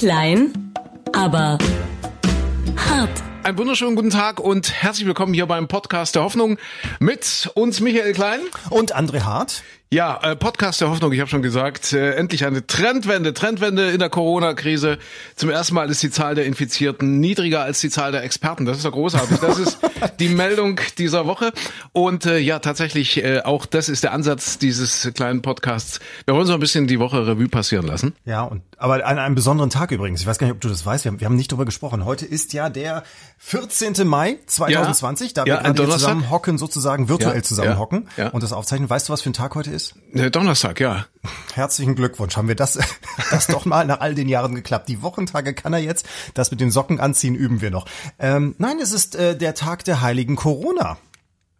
Klein, aber hart. Einen wunderschönen guten Tag und herzlich willkommen hier beim Podcast der Hoffnung mit uns Michael Klein und André Hart. Ja, äh, Podcast der Hoffnung, ich habe schon gesagt, äh, endlich eine Trendwende, Trendwende in der Corona-Krise. Zum ersten Mal ist die Zahl der Infizierten niedriger als die Zahl der Experten. Das ist ja großartig. Das ist die Meldung dieser Woche. Und äh, ja, tatsächlich, äh, auch das ist der Ansatz dieses kleinen Podcasts. Wir wollen so ein bisschen die Woche Revue passieren lassen. Ja, und aber an einem besonderen Tag übrigens. Ich weiß gar nicht, ob du das weißt. Wir haben, wir haben nicht drüber gesprochen. Heute ist ja der 14. Mai 2020. Ja, da wir ja, gerade zusammen hocken, sozusagen virtuell Ja, zusammen ja, hocken ja. und das aufzeichnen. Weißt du, was für ein Tag heute ist? Äh, Donnerstag, ja. Herzlichen Glückwunsch. Haben wir das, das doch mal nach all den Jahren geklappt. Die Wochentage kann er jetzt. Das mit den Socken anziehen üben wir noch. Ähm, nein, es ist äh, der Tag der heiligen Corona.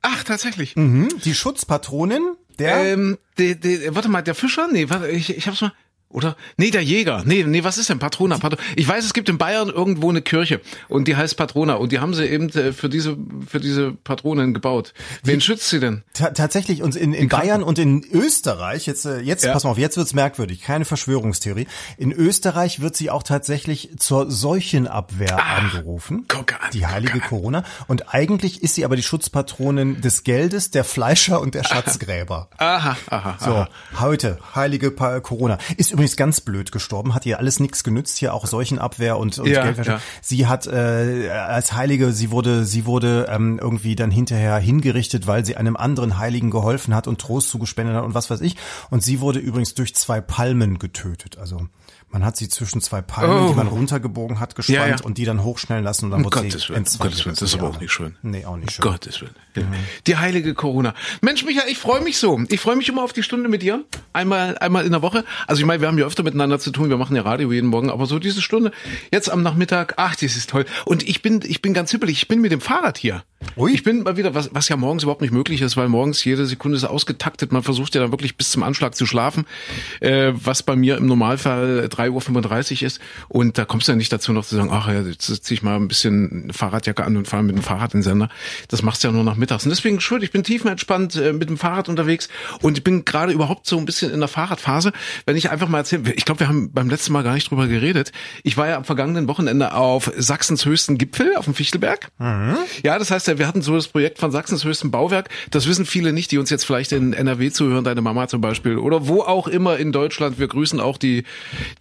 Ach, tatsächlich. Mhm. Die Schutzpatronin der Ähm, de, de, warte mal, der Fischer? Nee, warte, ich, ich hab's mal. Oder? Nee, der Jäger. Nee, nee, was ist denn Patrona? Patrona? Ich weiß, es gibt in Bayern irgendwo eine Kirche und die heißt Patrona und die haben sie eben äh, für diese für diese Patronen gebaut. Wen schützt sie denn? Ta tatsächlich und in, in Bayern und in Österreich jetzt äh, jetzt Ja. pass mal auf jetzt wird's merkwürdig keine Verschwörungstheorie in Österreich wird sie auch tatsächlich zur Seuchenabwehr angerufen guck an, die heilige an. Corona und eigentlich ist sie aber die Schutzpatronin des Geldes der Fleischer und der Schatzgräber Aha, aha, so aha. heute heilige Pa- Corona ist übrigens ganz blöd gestorben hat ihr alles nichts genützt hier auch Seuchenabwehr und, und Ja, Geldwäsche ja. sie hat äh, als Heilige, sie wurde, sie wurde ähm, irgendwie dann hinterher hingerichtet, weil sie einem anderen Heiligen geholfen hat und Trost zugespendet hat und was weiß ich. Und sie wurde übrigens durch zwei Palmen getötet. Also man hat sie zwischen zwei Palmen, Oh. die man runtergebogen hat, gespannt Ja, ja. und die dann hochschnellen lassen und dann Um wurde Gottes sie Willen. Gottes Willen, das ist aber auch nicht schön. Nee, auch nicht schön. Gottes Willen. Ja. Die heilige Corona. Mensch, Michael, ich freue mich so. Ich freue mich immer auf die Stunde mit dir. Einmal, einmal in der Woche. Also ich meine, wir haben ja öfter miteinander zu tun. Wir machen ja Radio jeden Morgen. Aber so diese Stunde jetzt am Nachmittag, ach, das ist toll. Und ich bin, ich bin ganz hippelig. Ich bin mit dem Fahrrad hier. Ui. Ich bin mal wieder, was, was ja morgens überhaupt nicht möglich ist, weil morgens jede Sekunde ist ausgetaktet. Man versucht ja dann wirklich bis zum Anschlag zu schlafen, äh, was bei mir im Normalfall 3.35 Uhr ist. Und da kommst du ja nicht dazu noch zu sagen, ach ja, jetzt zieh ich mal ein bisschen Fahrradjacke an und fahre mit dem Fahrrad in den Sender. Das machst du ja nur nach mittags. Und deswegen schön, ich bin tiefenentspannt äh, mit dem Fahrrad unterwegs und ich bin gerade überhaupt so ein bisschen in der Fahrradphase. Wenn ich einfach mal erzähle, ich glaube, wir haben beim letzten Mal gar nicht drüber geredet. Ich war ja am vergangenen Wochenende auf Sachsens höchsten Gipfel, auf dem Fichtelberg. Ja, das heißt, ja, wir hatten so das Projekt von Sachsens höchstem Bauwerk. Das wissen viele nicht, die uns jetzt vielleicht in NRW zuhören, deine Mama zum Beispiel, oder wo auch immer in Deutschland. Wir grüßen auch die,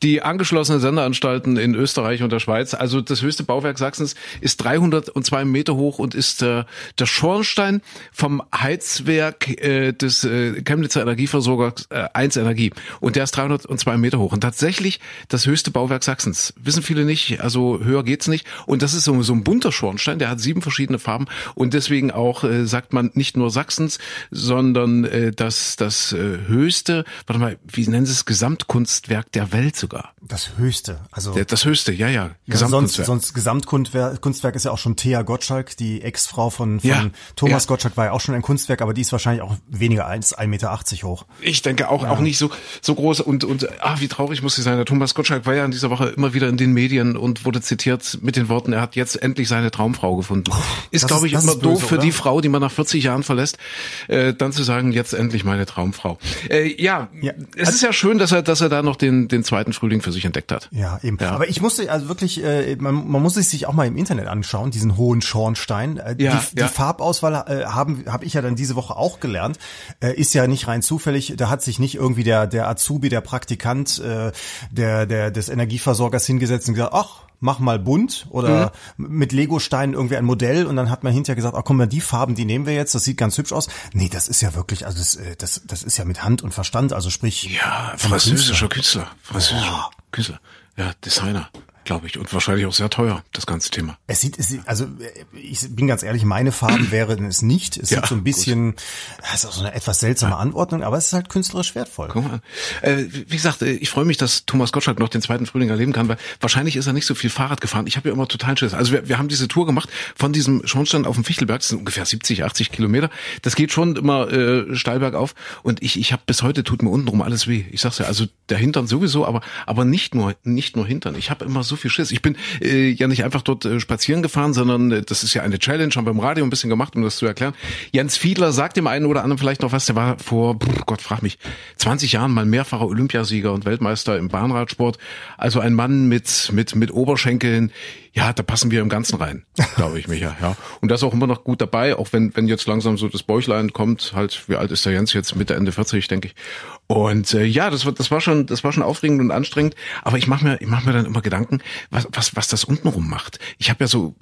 die angeschlossenen Senderanstalten in Österreich und der Schweiz. Also das höchste Bauwerk Sachsens ist 302 Meter hoch und ist äh, der Schornstein vom Heizwerk äh, des äh, Chemnitzer Energieversorgers äh, 1 Energie. Und der ist 302 Meter hoch. Und tatsächlich das höchste Bauwerk Sachsens. Wissen viele nicht, also höher geht's nicht. Und das ist so, so ein bunter Schornstein, der hat sieben verschiedene Farben. Und deswegen auch äh, sagt man nicht nur Sachsens, sondern äh, das, das äh, höchste, warte mal, wie nennen sie es, Gesamtkunstwerk der Welt sogar. Das höchste, also Der, das höchste, ja, ja, Ja, sonst, Gesamtkunstwerk. sonst Gesamtkunstwerk Kunstwerk ist ja auch schon Thea Gottschalk, die Ex-Frau von, von Ja, Thomas ja. Gottschalk war ja auch schon ein Kunstwerk, aber die ist wahrscheinlich auch weniger als 1,80 Meter hoch. Ich denke auch, auch nicht so, so groß und, und, ah, wie traurig muss sie sein. Der Thomas Gottschalk war ja in dieser Woche immer wieder in den Medien und wurde zitiert mit den Worten, er hat jetzt endlich seine Traumfrau gefunden. Ist, glaube ich, das immer böse, doof für oder? die Frau, die man nach 40 Jahren verlässt, äh, dann zu sagen, jetzt endlich meine Traumfrau. Äh, ja, Ja, es ist ja schön, dass er, dass er da noch den, den zweiten Frühling für sich entdeckt hat. Ja, eben. Ja. Aber ich musste also wirklich, äh, man, man muss es sich auch mal im Internet anschauen, diesen hohen Schornstein. Äh, Ja, die, ja. die Farbauswahl äh, haben habe ich ja dann diese Woche auch gelernt. Äh, ist ja nicht rein zufällig. Da hat sich nicht irgendwie der der Azubi, der Praktikant, äh, der der des Energieversorgers hingesetzt und gesagt, ach mach mal bunt oder Mhm. mit Legosteinen irgendwie ein Modell und dann hat man hinterher gesagt, ach komm mal, die Farben, die nehmen wir jetzt, das sieht ganz hübsch aus. Nee, das ist ja wirklich, also das, äh, das, das ist ja mit Hand und Verstand, also sprich. Ja, französischer Künstler. Künstler. Französischer Künstler. Ja, Designer, glaube ich. Und wahrscheinlich auch sehr teuer, das ganze Thema. Es sieht, es sieht, also ich bin ganz ehrlich, meine Farben wären es nicht. Es Ja, sieht so ein bisschen, das ist auch so eine etwas seltsame Anordnung, aber es ist halt künstlerisch wertvoll. Guck mal. Äh, wie gesagt, äh, ich freue mich, dass Thomas Gottschalk noch den zweiten Frühling erleben kann, weil wahrscheinlich ist er nicht so viel Fahrrad gefahren. Ich habe ja immer total Schiss. Also wir, wir haben diese Tour gemacht von diesem Schornstein auf dem Fichtelberg, das sind ungefähr 70, 80 Kilometer. Das geht schon immer äh, steil bergauf und ich, ich habe bis heute tut mir untenrum alles weh. Ich sag's ja, also der Hintern sowieso, aber aber nicht nur nicht nur Hintern. Ich habe immer so viel Schiss. Ich bin äh, ja nicht einfach dort äh, spazieren gefahren, sondern äh, das ist ja eine Challenge, haben wir im Radio ein bisschen gemacht, um das zu erklären. Jens Fiedler sagt dem einen oder anderen vielleicht noch was, der war vor, pff, Gott frag mich, 20 Jahren mal mehrfacher Olympiasieger und Weltmeister im Bahnradsport. Also ein Mann mit, mit, mit Oberschenkeln, ja, da passen wir im Ganzen rein, glaube ich, Micha. Ja. Und das ist auch immer noch gut dabei, auch wenn, wenn jetzt langsam so das Bäuchlein kommt, halt, wie alt ist der Jens jetzt? Mitte, Ende 40, denke ich. Und äh, ja, das war, das war schon, das war schon aufregend und anstrengend. Aber ich mache mir, ich mache mir dann immer Gedanken, was, was, was das untenrum macht. Ich habe ja so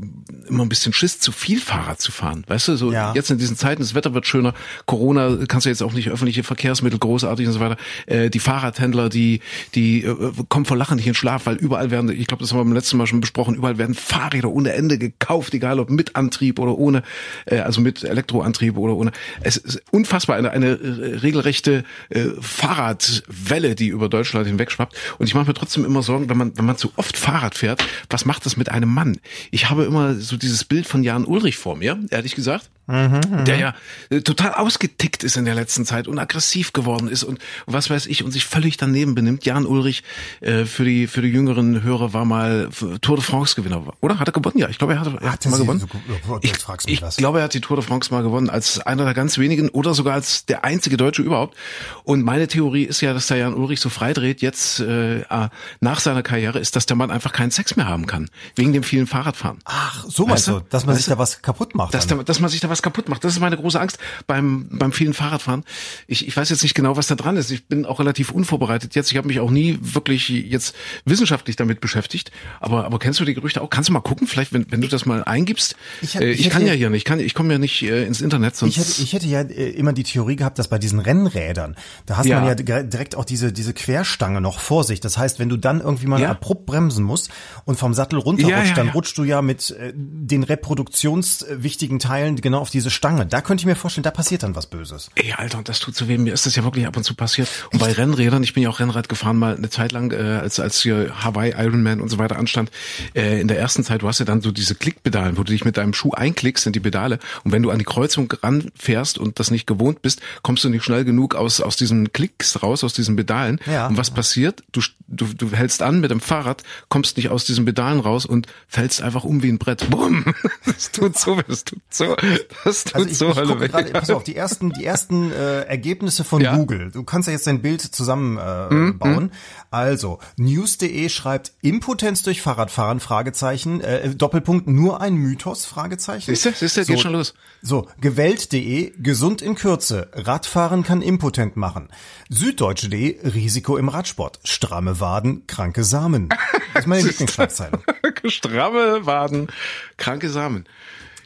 immer ein bisschen Schiss, zu viel Fahrrad zu fahren. Weißt du, so Ja. jetzt in diesen Zeiten, das Wetter wird schöner, Corona kannst du jetzt auch nicht öffentliche Verkehrsmittel großartig und so weiter. Äh, die Fahrradhändler, die, die äh, kommen vor Lachen nicht in Schlaf, weil überall werden, ich glaube, das haben wir beim letzten Mal schon besprochen, überall werden Fahrräder ohne Ende gekauft, egal ob mit Antrieb oder ohne, äh, also mit Elektroantrieb oder ohne. Es ist unfassbar, eine, eine äh, regelrechte äh, Fahrradwelle, die über Deutschland hinweg schwappt. Und ich mache mir trotzdem immer Sorgen, wenn man, wenn man zu oft Fahrrad fährt, was macht das mit einem Mann? Ich habe immer so dieses Bild von Jan Ulrich vor mir, ehrlich gesagt der ja äh, total ausgetickt ist in der letzten Zeit und aggressiv geworden ist und was weiß ich und sich völlig daneben benimmt. Jan Ulrich äh, für die für die jüngeren Hörer war mal Tour de France Gewinner, oder? Hat er gewonnen? Ja, ich glaube, er hat, er hat mal gewonnen. so- Ich, ich glaube, er hat die Tour de France mal gewonnen als einer der ganz wenigen oder sogar als der einzige Deutsche überhaupt. Und meine Theorie ist ja, dass der Jan Ulrich so freidreht jetzt äh, äh, nach seiner Karriere ist, dass der Mann einfach keinen Sex mehr haben kann wegen dem vielen Fahrradfahren. Ach, so meinst Weißt du, dass man Weißt sich da was kaputt macht. dass, da, dass man sich da was kaputt macht. Das ist meine große Angst beim, beim vielen Fahrradfahren. Ich, ich weiß jetzt nicht genau, was da dran ist. Ich bin auch relativ unvorbereitet jetzt. Ich habe mich auch nie wirklich jetzt wissenschaftlich damit beschäftigt. Aber, aber kennst du die Gerüchte auch? Kannst du mal gucken, vielleicht, wenn, wenn du das mal eingibst? Ich hätte- äh, ich ich kann ja hier nicht. Ich, kann, ich komme ja nicht äh, ins Internet, sonst. Ich hätte, ich hätte ja äh, immer die Theorie gehabt, dass bei diesen Rennrädern, da hast Ja. man ja dire- direkt auch diese, diese Querstange noch vor sich. Das heißt, wenn du dann irgendwie mal Ja. abrupt bremsen musst und vom Sattel runterrutscht, Ja, dann rutschst du ja mit äh, den reproduktionswichtigen Teilen genau auf diese Stange. Da könnte ich mir vorstellen, da passiert dann was Böses. Ey, Alter, und das tut so weh. Mir ist das ja wirklich ab und zu passiert. Und bei Rennrädern, ich bin ja auch Rennrad gefahren, mal eine Zeit lang, äh, als, als hier Hawaii, Ironman und so weiter anstand. Äh, in der ersten Zeit, du hast ja dann so diese Klickpedalen, wo du dich mit deinem Schuh einklickst in die Pedale. Und wenn du an die Kreuzung ranfährst und das nicht gewohnt bist, kommst du nicht schnell genug aus, aus diesen Klicks raus, aus diesen Pedalen. Ja. Und was passiert? Du, du, du hältst an mit dem Fahrrad, kommst nicht aus diesen Pedalen raus und fällst einfach um wie ein Brett. Bumm! Das tut so, das tut so, das tut Also ich, so ich Hölle weh. gerade, pass auf, die ersten, die ersten äh, Ergebnisse von Ja. Google. Du kannst ja jetzt dein Bild zusammenbauen. Äh, Mhm, bauen. Also, news.de schreibt Impotenz durch Fahrradfahren, Fragezeichen, äh, Doppelpunkt, nur ein Mythos, Fragezeichen. Siehste, siehste, geht schon los. So, gewählt.de, gesund in Kürze, Radfahren kann impotent machen. Süddeutsche.de, Risiko im Radsport, stramme Waden, kranke Samen. Das ist meine Lieblingsschlagzeile. Stramme Waden, kranke Samen.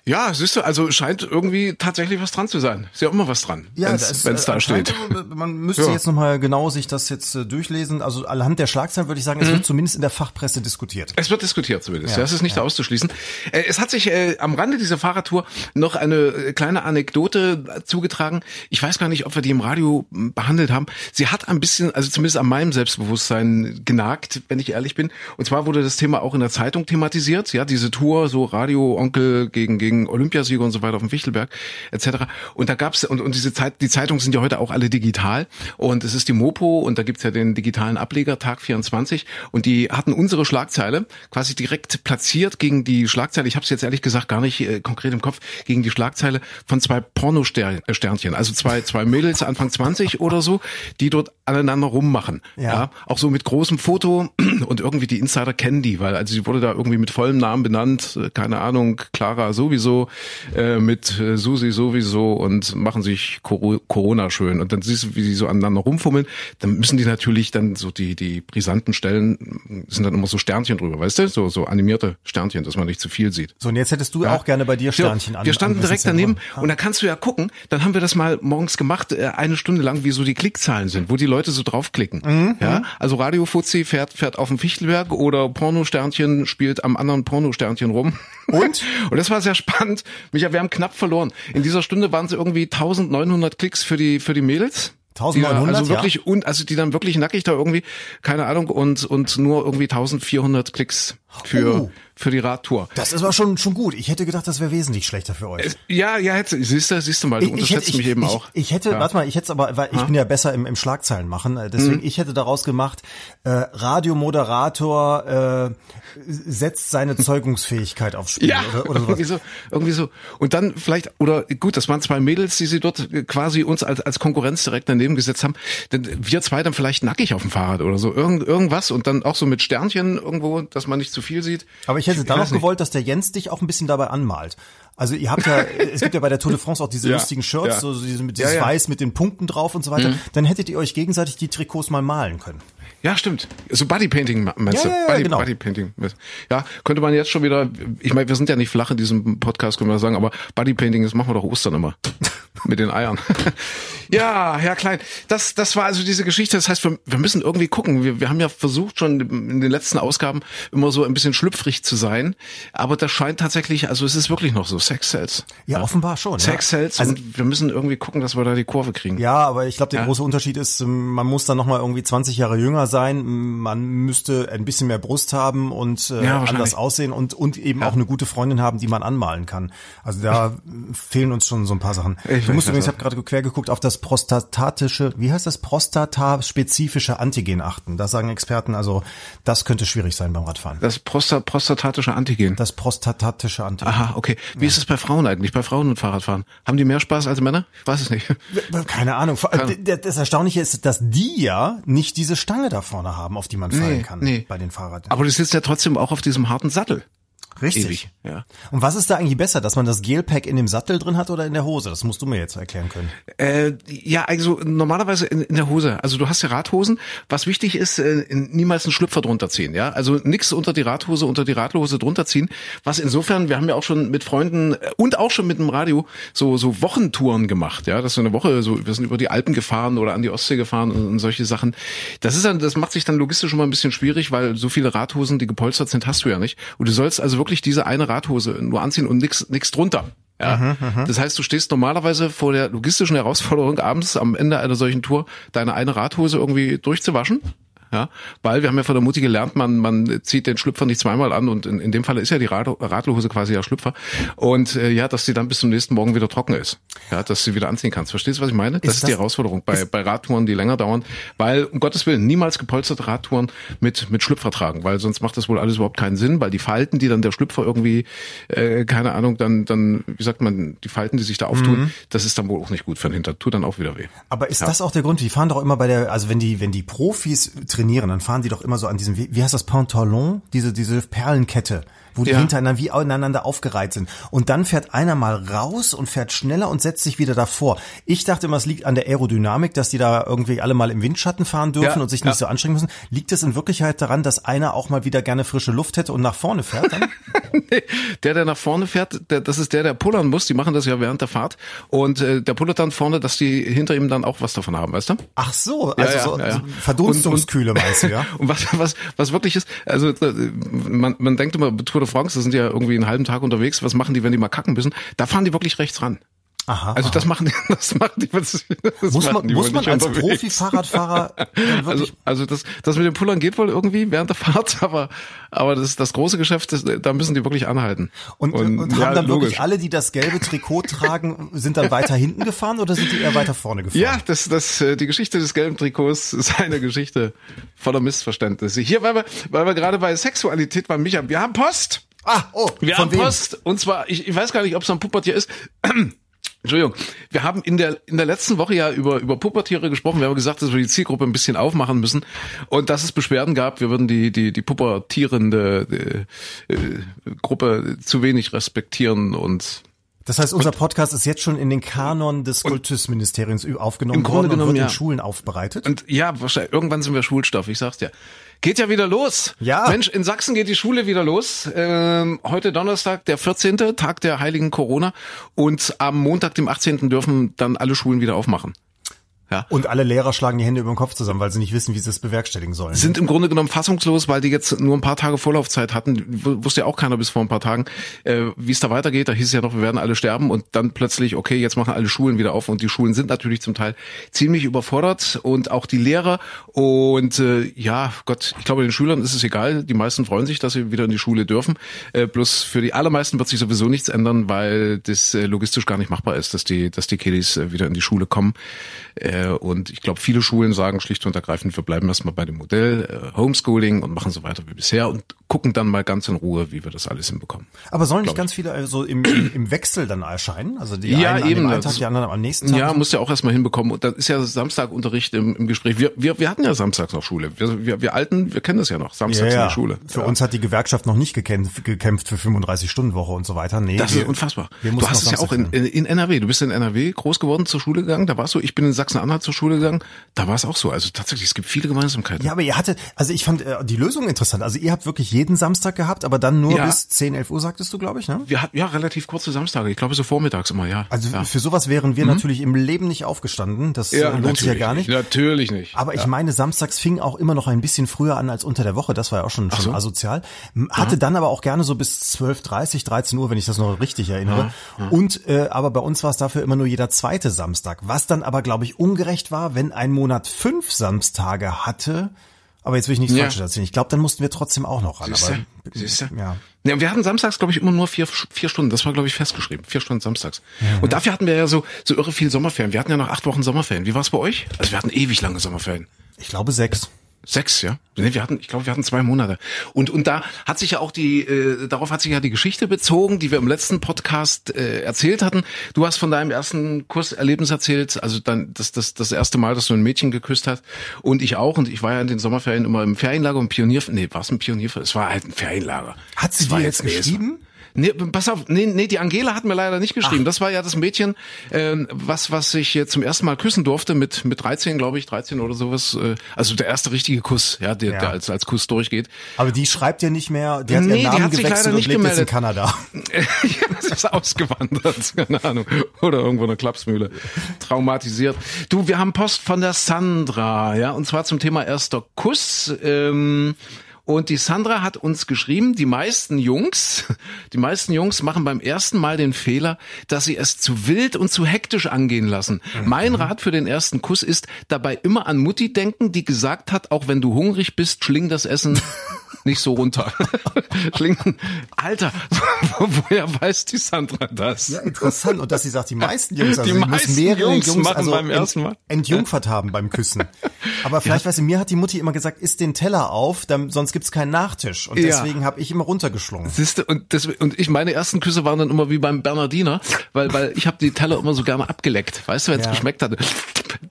Ja, siehst du, also scheint irgendwie tatsächlich was dran zu sein. Ist ja immer was dran, wenn das, es äh, da steht. Man müsste Ja. jetzt nochmal genau sich das jetzt äh, durchlesen. Also anhand der Schlagzeilen würde ich sagen, es Mhm. wird zumindest in der Fachpresse diskutiert. Es wird diskutiert zumindest. Ja, das ist nicht auszuschließen. Äh, Es hat sich am Rande dieser Fahrradtour noch eine kleine Anekdote zugetragen. Ich weiß gar nicht, ob wir die im Radio m, behandelt haben. Sie hat ein bisschen, also zumindest an meinem Selbstbewusstsein genagt, wenn ich ehrlich bin. Und zwar wurde das Thema auch in der Zeitung thematisiert. Ja, diese Tour, so Radio Onkel gegen gegen Olympiasieger und so weiter auf dem Fichtelberg etc. Und da gab's und und diese Zeit, die Zeitungen sind ja heute auch alle digital und es ist die Mopo und da gibt's ja den digitalen Ableger Tag 24 und die hatten unsere Schlagzeile quasi direkt platziert gegen die Schlagzeile. Ich habe es jetzt ehrlich gesagt gar nicht äh, konkret im Kopf gegen die Schlagzeile von zwei Porno-Sternchen, also zwei zwei Mädels Anfang 20 oder so, die dort aneinander rummachen. Ja. Ja. auch so mit großem Foto und irgendwie die Insider kennen die, weil also sie wurde da irgendwie mit vollem Namen benannt, äh, keine Ahnung, Clara sowieso, äh, mit äh, Susi sowieso und machen sich Coro Corona schön und dann siehst du, wie die so aneinander rumfummeln, dann müssen die natürlich dann so die die brisanten Stellen sind dann immer so Sternchen drüber, weißt du, so so animierte Sternchen, dass man nicht zu viel sieht. So, und jetzt hättest du auch gerne bei dir Sternchen ja, an. Wir standen am direkt daneben und da kannst du ja gucken, dann haben wir das mal morgens gemacht, äh, eine Stunde lang, wie so die Klickzahlen sind, wo die Leute so draufklicken. Mhm. Ja, also Radio Fuzzi fährt, fährt auf dem Fichtelberg oder Pornosternchen spielt am anderen Pornosternchen rum. Und? und das war sehr spannend. Micha, wir haben knapp verloren. In dieser Stunde waren es irgendwie 1900 Klicks für die, für die Mädels. 1900, die, also ja. wirklich und also die dann wirklich nackig da irgendwie keine Ahnung und und nur irgendwie 1400 Klicks für Oh. Für die Radtour. Das ist aber schon, schon gut. Ich hätte gedacht, das wäre wesentlich schlechter für euch. Ja, ja, hätte, siehst du, siehst du mal, du Ich- ich unterschätzt hätte- mich ich, eben ich, auch. Ich hätte, Ja. warte mal, ich hätte es aber, weil ich bin ja besser im, im Schlagzeilen machen, äh, deswegen, Mhm. ich hätte daraus gemacht, äh, Radiomoderator äh, setzt seine Zeugungsfähigkeit aufs Spiel Ja, oder, oder irgendwie sowas. so, irgendwie so. Und dann vielleicht, oder gut, das waren zwei Mädels, die sie dort quasi uns als, als Konkurrenz direkt daneben gesetzt haben. Denn wir zwei dann vielleicht nackig auf dem Fahrrad oder so, irgend, irgendwas und dann auch so mit Sternchen irgendwo, dass man nicht zu viel sieht. Aber ich hätte Ich nicht. gewollt, dass der Jens dich auch ein bisschen dabei anmalt. Also ihr habt ja, es gibt ja bei der Tour de France auch diese Ja, lustigen Shirts, ja. so diese, mit dieses Ja, Mhm. Weiß mit den Punkten drauf und so weiter. Dann hättet ihr euch gegenseitig die Trikots mal malen können. Ja, stimmt. So Bodypainting meinst Ja, du? ja, Body, genau. Bodypainting. Ja, könnte man jetzt schon wieder, ich meine, wir sind ja nicht flach in diesem Podcast, können wir sagen, aber Bodypainting, das machen wir doch Ostern immer. Mit den Eiern. Ja, Herr Klein, das, das war also diese Geschichte. Das heißt, wir, wir müssen irgendwie gucken. Wir, wir haben ja versucht, schon in den letzten Ausgaben immer so ein bisschen schlüpfrig zu sein. Aber das scheint tatsächlich, also es ist wirklich noch so, Sex Cells. Ja, offenbar schon. Sex ja. Cells Also, und wir müssen irgendwie gucken, dass wir da die Kurve kriegen. Ja, aber ich glaube, der große Unterschied ist, ähm, man muss dann nochmal irgendwie 20 Jahre jünger sein, man müsste ein bisschen mehr Brust haben und äh, Ja, anders aussehen und, und eben auch eine gute Freundin haben, die man anmalen kann. Also da fehlen uns schon so ein paar Sachen. Ich du musst weiß, übrigens, ich habe gerade quer geguckt, auf das prostatatische, wie heißt das, prostataspezifische Antigen achten. Da sagen Experten, also das könnte schwierig sein beim Radfahren. Das Prostat, prostatatische Antigen. Das prostatatische Antigen. Aha, okay. Wie ist es bei Frauen eigentlich, bei Frauen und Fahrradfahren? Haben die mehr Spaß als Männer? Ich weiß es nicht. Keine Ahnung. D- Das Erstaunliche ist, dass die ja nicht diese Stange da vorne haben, auf die man fallen Nee, kann nee. bei den Fahrrädern. Aber du sitzt ja trotzdem auch auf diesem harten Sattel. Richtig. Ewig, ja. Und was ist da eigentlich besser, dass man das Gelpack in dem Sattel drin hat oder in der Hose? Das musst du mir jetzt erklären können. Äh, ja, also normalerweise in, in der Hose. Also du hast ja Radhosen. Was wichtig ist, äh, niemals einen Schlüpfer drunter ziehen. Ja, also nichts unter die Radhose, unter die Radlose drunter ziehen. Was insofern, wir haben ja auch schon mit Freunden äh, und auch schon mit dem Radio so so Wochentouren gemacht. Ja, das ist so eine Woche. So, wir sind über die Alpen gefahren oder an die Ostsee gefahren und, und solche Sachen. Das ist dann, das macht sich dann logistisch schon mal ein bisschen schwierig, weil so viele Radhosen, die gepolstert sind, hast du ja nicht. Und du sollst also wirklich diese eine Radhose nur anziehen und nix nix drunter. Ja, das heißt, du stehst normalerweise vor der logistischen Herausforderung, abends am Ende einer solchen Tour deine eine Radhose irgendwie durchzuwaschen. Ja, weil wir haben ja von der Mutti gelernt, man, man zieht den Schlüpfer nicht zweimal an und in, in dem Falle ist ja die Rad, Radlhose quasi ja Schlüpfer und äh, ja, dass die dann bis zum nächsten Morgen wieder trocken ist. Ja, dass du sie wieder anziehen kannst. Verstehst du, was ich meine? Das ist, das- die Herausforderung bei, bei Radtouren, die länger dauern, weil um Gottes Willen niemals gepolsterte Radtouren mit mit Schlüpfer tragen, weil sonst macht das wohl alles überhaupt keinen Sinn, weil die Falten, die dann der Schlüpfer irgendwie, äh, keine Ahnung, dann dann wie sagt man, die Falten, die sich da auftun, das ist dann wohl auch nicht gut für den Hintern, tut dann auch wieder weh. Aber ist das auch der Grund? Die fahren doch immer bei der, also wenn die, wenn die Profis trainieren, dann fahren die doch immer so an diesem, wie, wie heißt das, Pantalon? Diese, diese Perlenkette, wo die Ja. hintereinander wie aneinander aufgereiht sind. Und dann fährt einer mal raus und fährt schneller und setzt sich wieder davor. Ich dachte immer, es liegt an der Aerodynamik, dass die da irgendwie alle mal im Windschatten fahren dürfen Ja, und sich ja. nicht so anstrengen müssen. Liegt es in Wirklichkeit daran, dass einer auch mal wieder gerne frische Luft hätte und nach vorne fährt dann? Der, der nach vorne fährt, der, das ist der, der pullern muss. Die machen das ja während der Fahrt. Und äh, der pullert dann vorne, dass die hinter ihm dann auch was davon haben, weißt du? Ach so, also ja, so, ja, ja. Verdunstungskühle meinst du, ja? Und was, was, was wirklich ist, also äh, man, man denkt immer, Tour de France, das sind ja irgendwie einen halben Tag unterwegs, was machen die, wenn die mal kacken müssen? Da fahren die wirklich rechts ran. Aha. Also das machen die, das machen die, das, das muss machen man, die muss man als. Profi-Fahrradfahrer Also, also das, das mit dem Pullern geht wohl irgendwie während der Fahrt, aber, aber das, das große Geschäft, das, da müssen die wirklich anhalten. Und, und, ja, haben dann logisch. wirklich alle, die das gelbe Trikot tragen, sind dann weiter hinten gefahren oder sind die eher weiter vorne gefahren? Ja, das, das, äh, die Geschichte des gelben Trikots ist eine Geschichte voller Missverständnisse. Hier, weil wir, weil wir gerade bei Sexualität waren, Micha, wir haben Post. Ah, oh, Wir von haben wem? Post. Und zwar, ich, ich weiß gar nicht, ob es am Pubertier ist. Entschuldigung. Wir haben in der, in der letzten Woche ja über, über Pubertiere gesprochen. Wir haben gesagt, dass wir die Zielgruppe ein bisschen aufmachen müssen und dass es Beschwerden gab. Wir würden die, die, die pubertierende äh, äh, Gruppe zu wenig respektieren und Das heißt, unser Podcast ist jetzt schon in den Kanon des Kultusministeriums aufgenommen worden und wird ja. in Schulen aufbereitet. Und ja, wahrscheinlich, irgendwann sind wir Schulstoff, ich sag's dir. Geht ja wieder los. Ja. Mensch, in Sachsen geht die Schule wieder los. Ähm, heute Donnerstag, der 14. Tag der heiligen Corona. Und am Montag, dem 18. dürfen dann alle Schulen wieder aufmachen. Ja. Und alle Lehrer schlagen die Hände über den Kopf zusammen, weil sie nicht wissen, wie sie es bewerkstelligen sollen. Sind im Grunde genommen fassungslos, weil die jetzt nur ein paar Tage Vorlaufzeit hatten. W- Wusste ja auch keiner bis vor ein paar Tagen, äh, wie es da weitergeht. Da hieß es ja noch, wir werden alle sterben und dann plötzlich, okay, jetzt machen alle Schulen wieder auf und die Schulen sind natürlich zum Teil ziemlich überfordert und auch die Lehrer. Und äh, ja, Gott, ich glaube, den Schülern ist es egal. Die meisten freuen sich, dass sie wieder in die Schule dürfen. Äh, bloß für die allermeisten wird sich sowieso nichts ändern, weil das äh, logistisch gar nicht machbar ist, dass die, dass die Kiddies äh, wieder in die Schule kommen. Äh, und ich glaube, viele Schulen sagen schlicht und ergreifend, wir bleiben erstmal bei dem Modell äh, Homeschooling und machen so weiter wie bisher und gucken dann mal ganz in Ruhe, wie wir das alles hinbekommen. Aber sollen nicht ganz viele äh, so im, im, im Wechsel dann erscheinen? Also die Ja, einen eben, an dem einen das- Tag, die anderen am nächsten Tag? Ja, musst du ja auch erstmal hinbekommen. Und dann ist ja Samstagunterricht im, im Gespräch. Wir, wir, wir hatten ja samstags noch Schule. Wir, wir, wir Alten, wir kennen das ja noch. Samstags in die Schule. Für ja. uns hat die Gewerkschaft noch nicht gekämpft, gekämpft für 35-Stunden-Woche und so weiter. Nee, Das wir- ist unfassbar. Du hast es ja auch in, in, in NRW. Du bist in NRW groß geworden, zur Schule gegangen. Da warst du. Ich bin in Sachsen-Anhalt zur Schule gegangen. Da war es auch so. Also tatsächlich, es gibt viele Gemeinsamkeiten. Ja, aber ihr hattet, also ich fand äh, die Lösung interessant. Also ihr habt wirklich jeden Samstag gehabt, aber dann nur Ja. bis 10, 11 Uhr, sagtest du, glaube ich, ne? Wir hatten ja relativ kurze Samstage. Ich glaube so vormittags immer, ja. Also ja. Mhm. für sowas wären wir natürlich im Leben nicht aufgestanden. Das äh, lohnt sich ja gar nicht. Natürlich nicht. Aber ich meine, samstags fing auch immer noch ein bisschen früher an als unter der Woche. Das war ja auch schon, schon so. asozial. Hatte dann aber auch gerne so bis 12.30, 13 Uhr, wenn ich das noch richtig erinnere. Und äh, aber bei uns war es dafür immer nur jeder zweite Samstag. Was dann aber, glaube ich, ungerecht war, wenn ein Monat fünf Samstage hatte. Aber jetzt will ich nichts Ja. Falsches erzählen. Ich glaube, dann mussten wir trotzdem auch noch ran. Siehste? Aber, Siehste? ja. Ja, wir hatten samstags, glaube ich, immer nur vier, vier Stunden. Das war, glaube ich, festgeschrieben. Vier Stunden samstags. Und dafür hatten wir ja so, so irre viel Sommerferien. Wir hatten ja noch acht Wochen Sommerferien. Wie war es bei euch? Also wir hatten ewig lange Sommerferien. Ich glaube sechs. Sechs, ja. Nee, wir hatten, ich glaube, wir hatten zwei Monate. Und und da hat sich ja auch die, äh, darauf hat sich ja die Geschichte bezogen, die wir im letzten Podcast äh, erzählt hatten. Du hast von deinem ersten Kurserlebnis erzählt, also dann das das das erste Mal, dass du ein Mädchen geküsst hast. Und ich auch. Und ich war ja in den Sommerferien immer im Ferienlager und Pionier. Nee, war es ein Pionier? Es war halt ein Ferienlager. Hat sie war dir jetzt es- geschrieben? Nee, pass auf, nee, nee, die Angela hat mir leider nicht geschrieben. Das war ja das Mädchen, ähm, was was ich äh, zum ersten Mal küssen durfte mit mit 13, glaube ich, 13 oder sowas. Äh, also der erste richtige Kuss, ja, der, Ja. der als als Kuss durchgeht. Aber die schreibt ja nicht mehr, die hat Nee, die ihren Namen hat sich gewechselt leider und nicht lebt jetzt in gemeldet. Kanada. ja, das ist ausgewandert, keine Ahnung. Oder irgendwo in der Klapsmühle. Traumatisiert. Du, wir haben Post von der Sandra, ja, und zwar zum Thema erster Kuss. Ähm, und die Sandra hat uns geschrieben, die meisten Jungs, die meisten Jungs machen beim ersten Mal den Fehler, dass sie es zu wild und zu hektisch angehen lassen. Mein Rat für den ersten Kuss ist, dabei immer an Mutti denken, die gesagt hat, auch wenn du hungrig bist, schling das Essen nicht so runter. Schlingen. Alter, wo, woher weiß die Sandra das? Ja, interessant. Und dass sie sagt, die meisten Jungs, also Die meisten mehrere Jungs Jungs, machen also beim ersten Mal. entjungfert haben beim Küssen. Aber vielleicht, weißt du, mir hat die Mutti immer gesagt, isst den Teller auf, dann, sonst gibt's keinen Nachtisch. Und Ja. deswegen habe ich immer runtergeschlungen. Siehste, und, das, und ich, meine ersten Küsse waren dann immer wie beim Bernardiner, weil, weil ich habe die Teller immer so gerne abgeleckt, weißt du, wenn es Ja. geschmeckt hatte.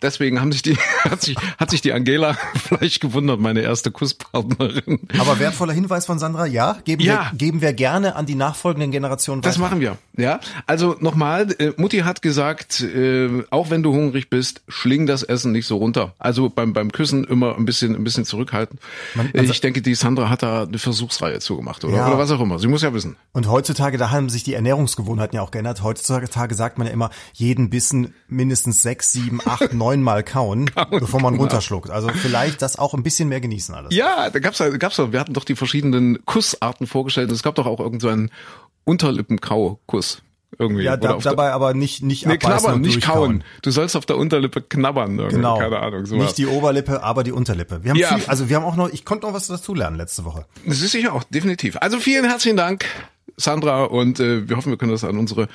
Deswegen haben sich die, hat sich, hat sich die Angela vielleicht gewundert, meine erste Kusspartnerin. Aber wertvoller Hinweis von Sandra, ja, geben, Ja. Wir, geben wir gerne an die nachfolgenden Generationen Das weiter. machen wir, ja. Also nochmal, äh, Mutti hat gesagt, äh, auch wenn du hungrig bist, schling das Essen nicht so runter. Also beim beim Küssen immer ein bisschen ein bisschen zurückhalten. Man- man ich sa- denke, die Sandra hat da eine Versuchsreihe zugemacht oder Ja. oder was auch immer. Sie muss ja wissen. Und heutzutage, da haben sich die Ernährungsgewohnheiten ja auch geändert. Heutzutage sagt man ja immer, jeden Bissen mindestens sechs, sieben, acht, neun Mal kauen, bevor man runterschluckt. Also vielleicht das auch ein bisschen mehr genießen alles. Ja, da gab's ja, gab's ja, wir hatten doch die verschiedenen Kussarten vorgestellt und es gab doch auch irgend so einen Unterlippenkau-Kuss. Irgendwie. Ja, da, dabei aber nicht, nicht Nee, knabbern, nicht kauen. Du sollst auf der Unterlippe knabbern. Irgendwie. Genau. Keine Ahnung. So nicht die Oberlippe, aber die Unterlippe. Wir haben Ja. viel, also wir haben auch noch, ich konnte noch was dazu lernen letzte Woche. Das ist sicher auch, definitiv. Also vielen herzlichen Dank, Sandra, und äh, wir hoffen, wir können das an unsere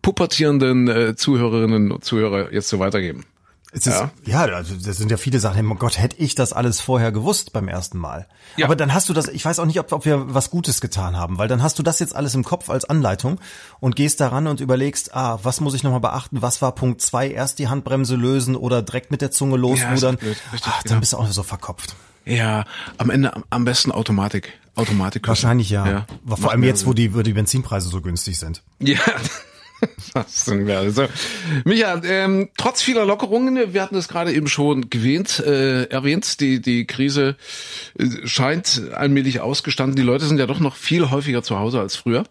pubertierenden äh, Zuhörerinnen und Zuhörer jetzt so weitergeben. Es ist, ja. Ja. also das sind ja viele Sachen. Oh Gott, hätte ich das alles vorher gewusst beim ersten Mal. Ja. Aber dann hast du das, ich weiß auch nicht, ob, ob wir was Gutes getan haben, weil dann hast du das jetzt alles im Kopf als Anleitung und gehst daran und überlegst, ah, was muss ich nochmal beachten? Was war Punkt zwei? Erst die Handbremse lösen oder direkt mit der Zunge losrudern. richtig, ah, dann genau. bist du auch so verkopft. Ja, am Ende am, besten Automatik. Automatik. Wahrscheinlich ja. ja. Vor allem jetzt, wo die, wo die Benzinpreise so günstig sind. Ja. Was denn wäre so. Micha, ähm, trotz vieler Lockerungen, wir hatten es gerade eben schon gewähnt, äh, erwähnt, die, die Krise äh, scheint allmählich ausgestanden. Die Leute sind ja doch noch viel häufiger zu Hause als früher.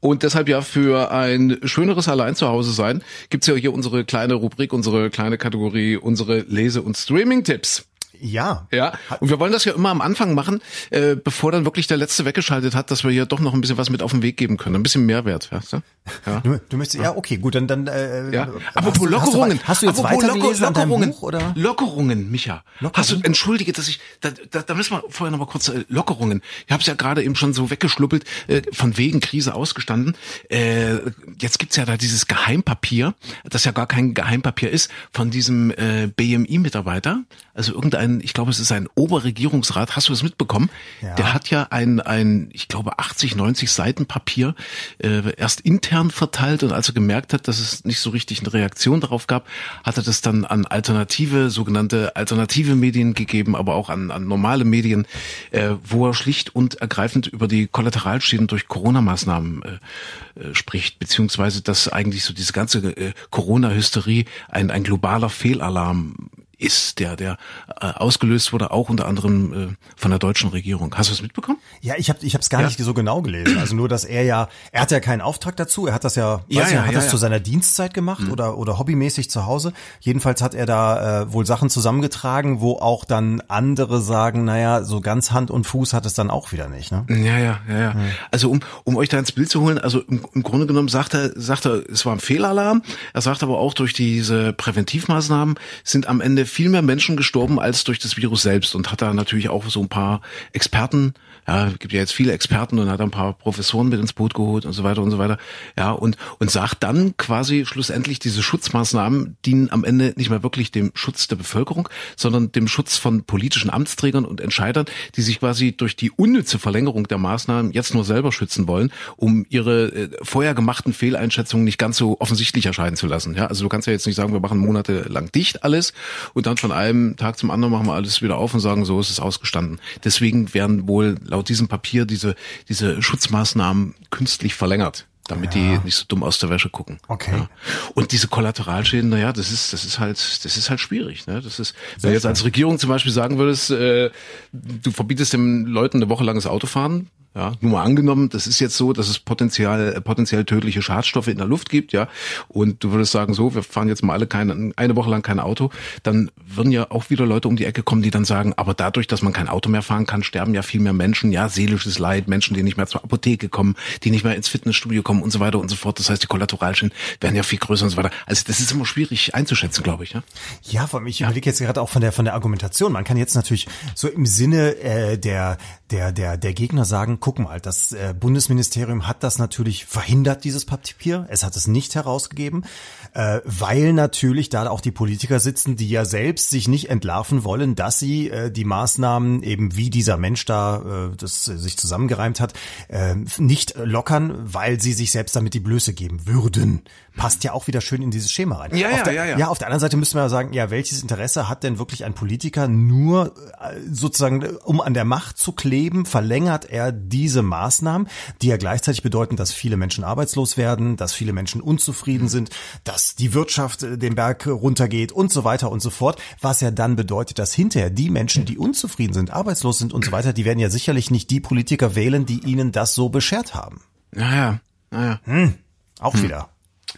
Und deshalb ja für ein schöneres Allein zu Hause sein gibt's ja hier unsere kleine Rubrik, unsere kleine Kategorie, unsere Lese- und Streaming-Tipps. Ja. Ja, und wir wollen das ja immer am Anfang machen, äh, bevor dann wirklich der Letzte weggeschaltet hat, dass wir hier doch noch ein bisschen was mit auf den Weg geben können. Ein bisschen Mehrwert, du? Ja. Du, du möchtest, ja, okay, gut, dann, dann, äh, Ja. Apropos Lockerungen. Hast du, hast du jetzt weitergelesen Locker- Lockerungen. Buch, oder? Lockerungen, Micha. Hast du, entschuldige, dass ich, da, da, da müssen wir vorher noch mal kurz, äh, Lockerungen. Ich habe es ja gerade eben schon so weggeschluppelt, äh, von wegen Krise ausgestanden. Äh, jetzt gibt's ja da dieses Geheimpapier, das ja gar kein Geheimpapier ist, von diesem äh, BMI-Mitarbeiter. Also irgendein, ich glaube, es ist ein Oberregierungsrat. Hast du das mitbekommen? Ja. Der hat ja ein, ein, ich glaube, 80, 90 Seiten Papier äh, erst intern verteilt und als er gemerkt hat, dass es nicht so richtig eine Reaktion darauf gab, hat er das dann an alternative, sogenannte alternative Medien gegeben, aber auch an, an normale Medien, äh, wo er schlicht und ergreifend über die Kollateralschäden durch Corona-Maßnahmen äh, äh, spricht, beziehungsweise dass eigentlich so diese ganze äh, Corona-Hysterie ein, ein globaler Fehlalarm ist, der, der äh, ausgelöst wurde, auch unter anderem äh, von der deutschen Regierung. Hast du es mitbekommen? Ja, ich habe ich hab's gar Ja. nicht so genau gelesen. Also nur, dass er ja, er hat ja keinen Auftrag dazu. Er hat das ja, Ja, ja, nicht, hat ja, das ja. Mhm. zu seiner Dienstzeit gemacht oder oder hobbymäßig zu Hause. Jedenfalls hat er da äh, wohl Sachen zusammengetragen, wo auch dann andere sagen, naja, so ganz Hand und Fuß hat es dann auch wieder nicht. Ne? Ja, ja, ja, ja. Also um, um euch da ins Bild zu holen, also im, im Grunde genommen sagt er, sagt er, es war ein Fehlalarm. Er sagt aber auch, durch diese Präventivmaßnahmen sind am Ende viel mehr Menschen gestorben als durch das Virus selbst und hat da natürlich auch so ein paar Experten, ja, gibt ja jetzt viele Experten und hat ein paar Professoren mit ins Boot geholt und so weiter und so weiter. Ja, und, und sagt dann quasi schlussendlich, diese Schutzmaßnahmen dienen am Ende nicht mehr wirklich dem Schutz der Bevölkerung, sondern dem Schutz von politischen Amtsträgern und Entscheidern, die sich quasi durch die unnütze Verlängerung der Maßnahmen jetzt nur selber schützen wollen, um ihre äh, vorher gemachten Fehleinschätzungen nicht ganz so offensichtlich erscheinen zu lassen. Ja, also du kannst ja jetzt nicht sagen, wir machen monatelang dicht alles und dann von einem Tag zum anderen machen wir alles wieder auf und sagen, so ist es ausgestanden. Deswegen werden wohl laut diesem Papier diese, diese Schutzmaßnahmen künstlich verlängert damit die nicht so dumm aus der Wäsche gucken. Okay. Ja. Und diese Kollateralschäden, naja, das ist, das ist halt, das ist halt schwierig. Ne? Das ist, wenn du jetzt als Regierung zum Beispiel sagen würdest, äh, du verbietest den Leuten eine Woche langes Autofahren, ja, nur mal angenommen, das ist jetzt so, dass es potenziell, potenziell tödliche Schadstoffe in der Luft gibt, ja, und du würdest sagen, so, wir fahren jetzt mal alle keine, eine Woche lang kein Auto, dann würden ja auch wieder Leute um die Ecke kommen, die dann sagen, aber dadurch, dass man kein Auto mehr fahren kann, sterben ja viel mehr Menschen, ja, seelisches Leid, Menschen, die nicht mehr zur Apotheke kommen, die nicht mehr ins Fitnessstudio kommen und so weiter und so fort. Das heißt, die Kollateralschäden werden ja viel größer und so weiter. Also das ist immer schwierig einzuschätzen, glaube ich, ja. Ja, vor allem, ich überlege jetzt gerade auch von der von der Argumentation. Man kann jetzt natürlich so im Sinne äh, der der der der Gegner sagen, guck mal, das äh, Bundesministerium hat das natürlich verhindert, dieses Papier. Es hat es nicht herausgegeben, äh, weil natürlich da auch die Politiker sitzen, die ja selbst sich nicht entlarven wollen, dass sie äh, die Maßnahmen eben wie dieser Mensch da äh, das sich zusammengereimt hat, äh, nicht lockern, weil sie sich selbst damit die Blöße geben würden. Passt ja auch wieder schön in dieses Schema rein. Ja, Auf ja, der, ja, ja. ja, auf der anderen Seite müsste man ja sagen, ja, welches Interesse hat denn wirklich ein Politiker nur äh, sozusagen, um an der Macht zu kleben, verlängert er diese Maßnahmen, die ja gleichzeitig bedeuten, dass viele Menschen arbeitslos werden, dass viele Menschen unzufrieden sind, dass die Wirtschaft äh, den Berg runtergeht und so weiter und so fort, was ja dann bedeutet, dass hinterher die Menschen, die unzufrieden sind, arbeitslos sind und so weiter, die werden ja sicherlich nicht die Politiker wählen, die ihnen das so beschert haben. Naja, naja. Auch wieder.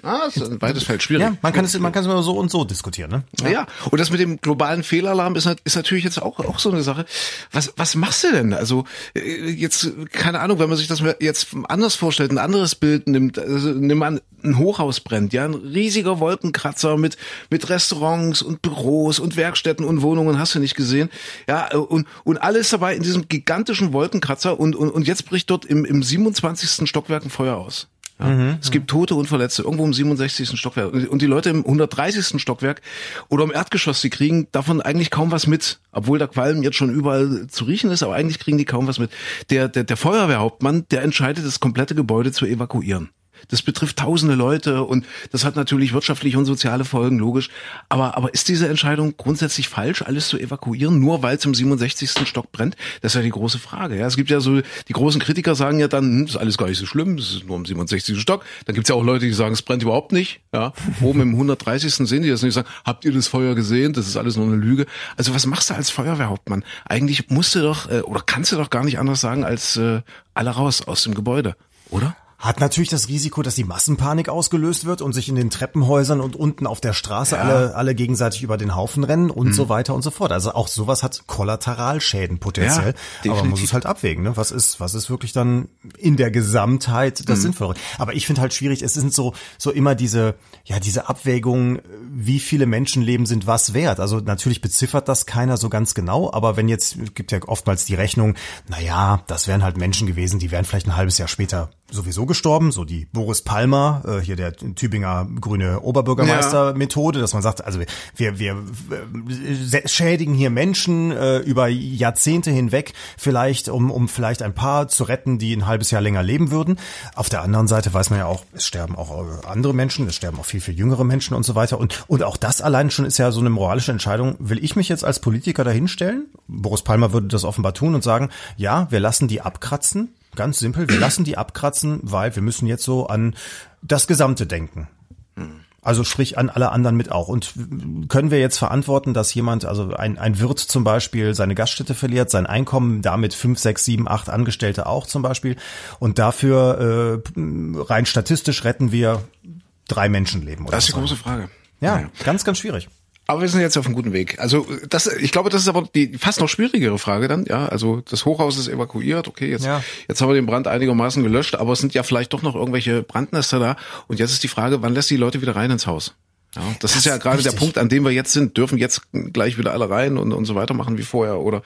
Ah, ist ein weites Feld, schwierig. Ja, man kann es, man kann es immer so und so diskutieren, ne? Ja. und das mit dem globalen Fehlalarm ist, ist natürlich jetzt auch, auch so eine Sache. Was, was machst du denn? Also äh, jetzt, keine Ahnung, wenn man sich das jetzt anders vorstellt, ein anderes Bild nimmt, also, nimm an, ein Hochhaus brennt, ja, ein riesiger Wolkenkratzer mit, mit Restaurants und Büros und Werkstätten und Wohnungen, hast du nicht gesehen. Ja, und, und alles dabei in diesem gigantischen Wolkenkratzer und, und, und jetzt bricht dort im, im 27. Stockwerk ein Feuer aus. Ja. es gibt Tote und Verletzte irgendwo im 67. Stockwerk. Und die Leute im 130. Stockwerk oder im Erdgeschoss, die kriegen davon eigentlich kaum was mit. Obwohl der Qualm jetzt schon überall zu riechen ist, aber eigentlich kriegen die kaum was mit. Der, der, der Feuerwehrhauptmann, der entscheidet, das komplette Gebäude zu evakuieren. Das betrifft tausende Leute und das hat natürlich wirtschaftliche und soziale Folgen, logisch. Aber, aber ist diese Entscheidung grundsätzlich falsch, alles zu evakuieren, nur weil es im 67. Stock brennt? Das ist ja die große Frage. Ja, es gibt ja so, die großen Kritiker sagen ja dann, hm, das ist alles gar nicht so schlimm, das ist nur im 67. Stock. Dann gibt's ja auch Leute, die sagen, es brennt überhaupt nicht. Ja, oben im 130. sehen die das nicht, sagen, habt ihr das Feuer gesehen? Das ist alles nur eine Lüge. Also was machst du als Feuerwehrhauptmann? Eigentlich musst du doch, äh, oder kannst du doch gar nicht anders sagen, als äh, alle raus aus dem Gebäude. Hat natürlich das Risiko, dass die Massenpanik ausgelöst wird und sich in den Treppenhäusern und unten auf der Straße ja. alle, alle gegenseitig über den Haufen rennen und mhm. so weiter und so fort. Also auch sowas hat Kollateralschäden potenziell. Ja, aber man muss es halt abwägen. Ne? Was ist, was ist wirklich dann in der Gesamtheit das mhm. Sinnvolle? Aber ich finde halt schwierig, es sind so, so immer diese, ja, diese Abwägungen, wie viele Menschenleben sind was wert. Also natürlich beziffert das keiner so ganz genau, aber wenn jetzt, gibt ja oftmals die Rechnung, na ja, das wären halt Menschen gewesen, die wären vielleicht ein halbes Jahr später sowieso gestorben, so die Boris Palmer, äh, hier der Tübinger grüne Oberbürgermeister-Methode, dass man sagt, also wir, wir äh, schädigen hier Menschen äh, über Jahrzehnte hinweg, vielleicht, um, um vielleicht ein paar zu retten, die ein halbes Jahr länger leben würden. Auf der anderen Seite weiß man ja auch, es sterben auch andere Menschen, es sterben auch viel, viel jüngere Menschen und so weiter. Und, und auch das allein schon ist ja so eine moralische Entscheidung. Will ich mich jetzt als Politiker dahinstellen? Boris Palmer würde das offenbar tun und sagen, ja, wir lassen die abkratzen, Ganz simpel, wir lassen die abkratzen, weil wir müssen jetzt so an das Gesamte denken. Also sprich an alle anderen mit auch. Und können wir jetzt verantworten, dass jemand, also ein, ein Wirt zum Beispiel, seine Gaststätte verliert, sein Einkommen, damit fünf, sechs, sieben, acht Angestellte auch zum Beispiel. Und dafür äh, rein statistisch retten wir drei Menschenleben. Oder das ist die große Frage. Ja, ja, ganz, ganz schwierig. Aber wir sind jetzt auf einem guten Weg. Also das, ich glaube, das ist aber die fast noch schwierigere Frage dann. Ja, also das Hochhaus ist evakuiert. Okay, jetzt ja. jetzt haben wir den Brand einigermaßen gelöscht, aber es sind ja vielleicht doch noch irgendwelche Brandnester da. Und jetzt ist die Frage, wann lässt die Leute wieder rein ins Haus? Ja, das, das ist ja gerade der Punkt, an dem wir jetzt sind. Dürfen jetzt gleich wieder alle rein und, und so weiter machen wie vorher? Oder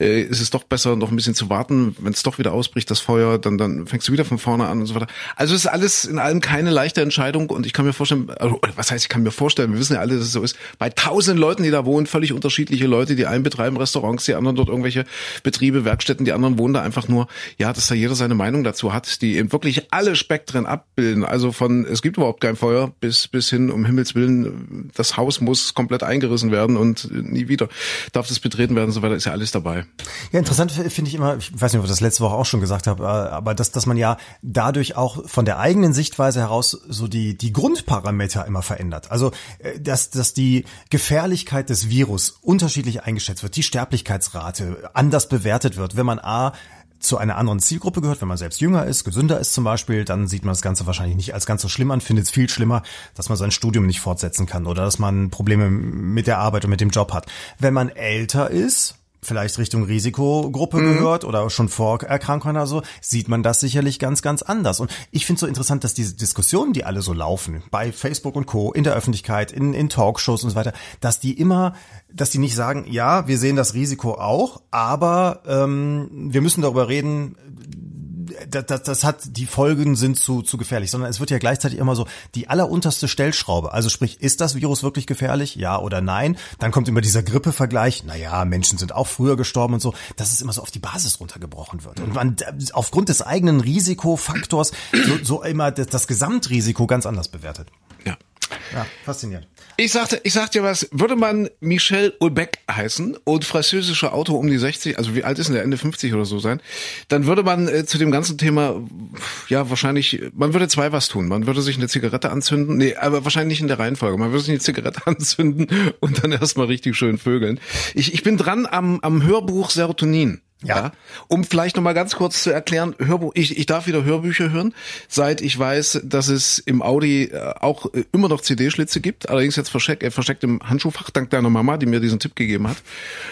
äh, ist es doch besser, noch ein bisschen zu warten, wenn es doch wieder ausbricht, das Feuer, dann, dann fängst du wieder von vorne an und so weiter. Also es ist alles in allem keine leichte Entscheidung und ich kann mir vorstellen, also, was heißt, ich kann mir vorstellen, wir wissen ja alle, dass es so ist, bei tausend Leuten, die da wohnen, völlig unterschiedliche Leute, die einen betreiben Restaurants, die anderen dort irgendwelche Betriebe, Werkstätten, die anderen wohnen da einfach nur, ja, dass da jeder seine Meinung dazu hat, die eben wirklich alle Spektren abbilden. Also von, es gibt überhaupt kein Feuer bis, bis hin, um Himmels Willen, das das Haus muss komplett eingerissen werden und nie wieder darf das betreten werden so weiter, ist ja alles dabei. Ja, interessant finde ich immer, ich weiß nicht, ob ich das letzte Woche auch schon gesagt habe, äh, aber dass, dass man ja dadurch auch von der eigenen Sichtweise heraus so die, die Grundparameter immer verändert. Also, äh, dass, dass die Gefährlichkeit des Virus unterschiedlich eingeschätzt wird, die Sterblichkeitsrate anders bewertet wird, wenn man A, zu einer anderen Zielgruppe gehört, wenn man selbst jünger ist, gesünder ist zum Beispiel, dann sieht man das Ganze wahrscheinlich nicht als ganz so schlimm an, findet es viel schlimmer, dass man sein Studium nicht fortsetzen kann oder dass man Probleme mit der Arbeit und mit dem Job hat. Wenn man älter ist, vielleicht Richtung Risikogruppe mhm. gehört oder schon Vorerkrankungen oder so, sieht man das sicherlich ganz, ganz anders. Und ich finde so interessant, dass diese Diskussionen, die alle so laufen, bei Facebook und Co., in der Öffentlichkeit, in, in Talkshows und so weiter, dass die immer, dass die nicht sagen, ja, wir sehen das Risiko auch, aber ähm, wir müssen darüber reden, das, das, das hat, die Folgen sind zu, zu gefährlich, sondern es wird ja gleichzeitig immer so die allerunterste Stellschraube. Also sprich, ist das Virus wirklich gefährlich? Ja oder nein? Dann kommt immer dieser Grippevergleich. Naja, Menschen sind auch früher gestorben und so. Dass es immer so auf die Basis runtergebrochen wird. Und man aufgrund des eigenen Risikofaktors so, so immer das, das Gesamtrisiko ganz anders bewertet. Ja. Ja, faszinierend. Ich sagte, ich sag dir was, würde man Michel Ulbeck heißen und französischer Autor um die 60, also wie alt ist denn der, Ende 50 oder so sein, dann würde man äh, zu dem ganzen Thema, ja, wahrscheinlich, man würde zwei was tun. Man würde sich eine Zigarette anzünden, nee, aber wahrscheinlich nicht in der Reihenfolge. Man würde sich eine Zigarette anzünden und dann erstmal richtig schön vögeln. Ich, ich bin dran am, am Hörbuch Serotonin. Ja. Um vielleicht nochmal ganz kurz zu erklären, Hörbuch, ich, ich darf wieder Hörbücher hören, seit ich weiß, dass es im Audi äh, auch äh, immer noch CD-Schlitze gibt, allerdings jetzt versteckt, äh, versteckt im Handschuhfach, dank deiner Mama, die mir diesen Tipp gegeben hat.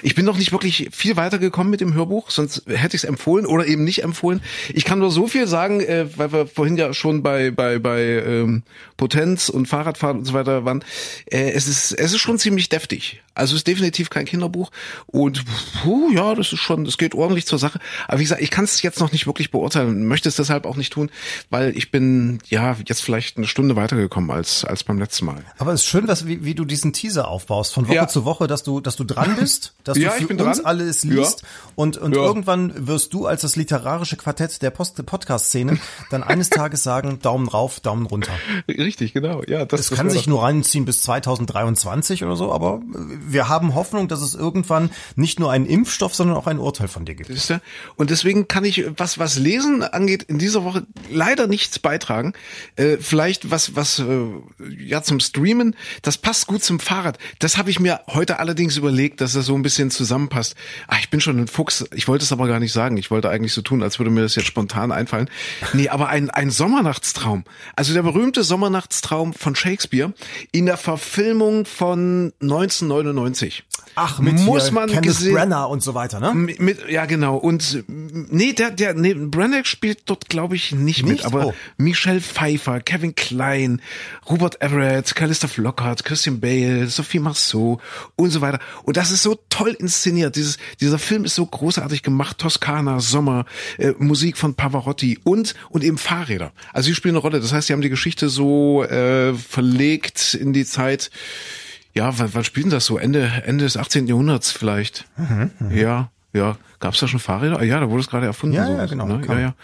Ich bin noch nicht wirklich viel weitergekommen mit dem Hörbuch, sonst hätte ich es empfohlen oder eben nicht empfohlen. Ich kann nur so viel sagen, äh, weil wir vorhin ja schon bei, bei, bei ähm, Potenz und Fahrradfahren und so weiter waren. Äh, es, ist, es ist schon ziemlich deftig. Also es ist definitiv kein Kinderbuch und puh, ja, das ist schon, das geht ordentlich zur Sache. Aber wie gesagt, ich kann es jetzt noch nicht wirklich beurteilen, möchte es deshalb auch nicht tun, weil ich bin ja jetzt vielleicht eine Stunde weitergekommen als als beim letzten Mal. Aber es ist schön, dass wie, wie du diesen Teaser aufbaust von Woche ja. zu Woche, dass du dass du dran bist, dass ja, du für uns dran. alles liest ja. und und irgendwann wirst du als das literarische Quartett der Post Podcast Szene dann eines Tages sagen Daumen rauf, Daumen runter. Richtig, genau. Ja, das, das kann sich nur reinziehen bis 2023 oder so, aber wir haben Hoffnung, dass es irgendwann nicht nur einen Impfstoff, sondern auch ein Urteil von von dir gibt. Und deswegen kann ich, was, was Lesen angeht, in dieser Woche leider nichts beitragen. Äh, vielleicht was, was, äh, ja, zum Streamen, das passt gut zum Fahrrad. Das habe ich mir heute allerdings überlegt, dass das so ein bisschen zusammenpasst. Ah, ich bin schon ein Fuchs. Ich wollte es aber gar nicht sagen. Ich wollte eigentlich so tun, als würde mir das jetzt spontan einfallen. Nee, aber ein, ein Sommernachtstraum. Also der berühmte Sommernachtstraum von Shakespeare in der Verfilmung von 1999. Ach, mit muss man Kenneth gesehen, Branagh und so weiter, ne? mit, mit, ja, genau. Und nee, der, der, nee, Branagh spielt dort, glaube ich, nicht, mit. Nicht? Aber Oh. Michelle Pfeiffer, Kevin Klein, Robert Everett, Calista Flockhart, Christian Bale, Sophie Marceau und so weiter. Und das ist so toll inszeniert. Dieses, dieser Film ist so großartig gemacht. Toskana, Sommer, äh, Musik von Pavarotti und, und eben Fahrräder. Also die spielen eine Rolle. Das heißt, sie haben die Geschichte so äh, verlegt in die Zeit, ja, wann, wann spielt denn das so? Ende, Ende des 18. Jahrhunderts vielleicht. Mhm, Ja, ja. Gab's da schon Fahrräder? Ah, Ja, da wurde es gerade erfunden. Ja, so, ja, genau. Ne? Ja, ja.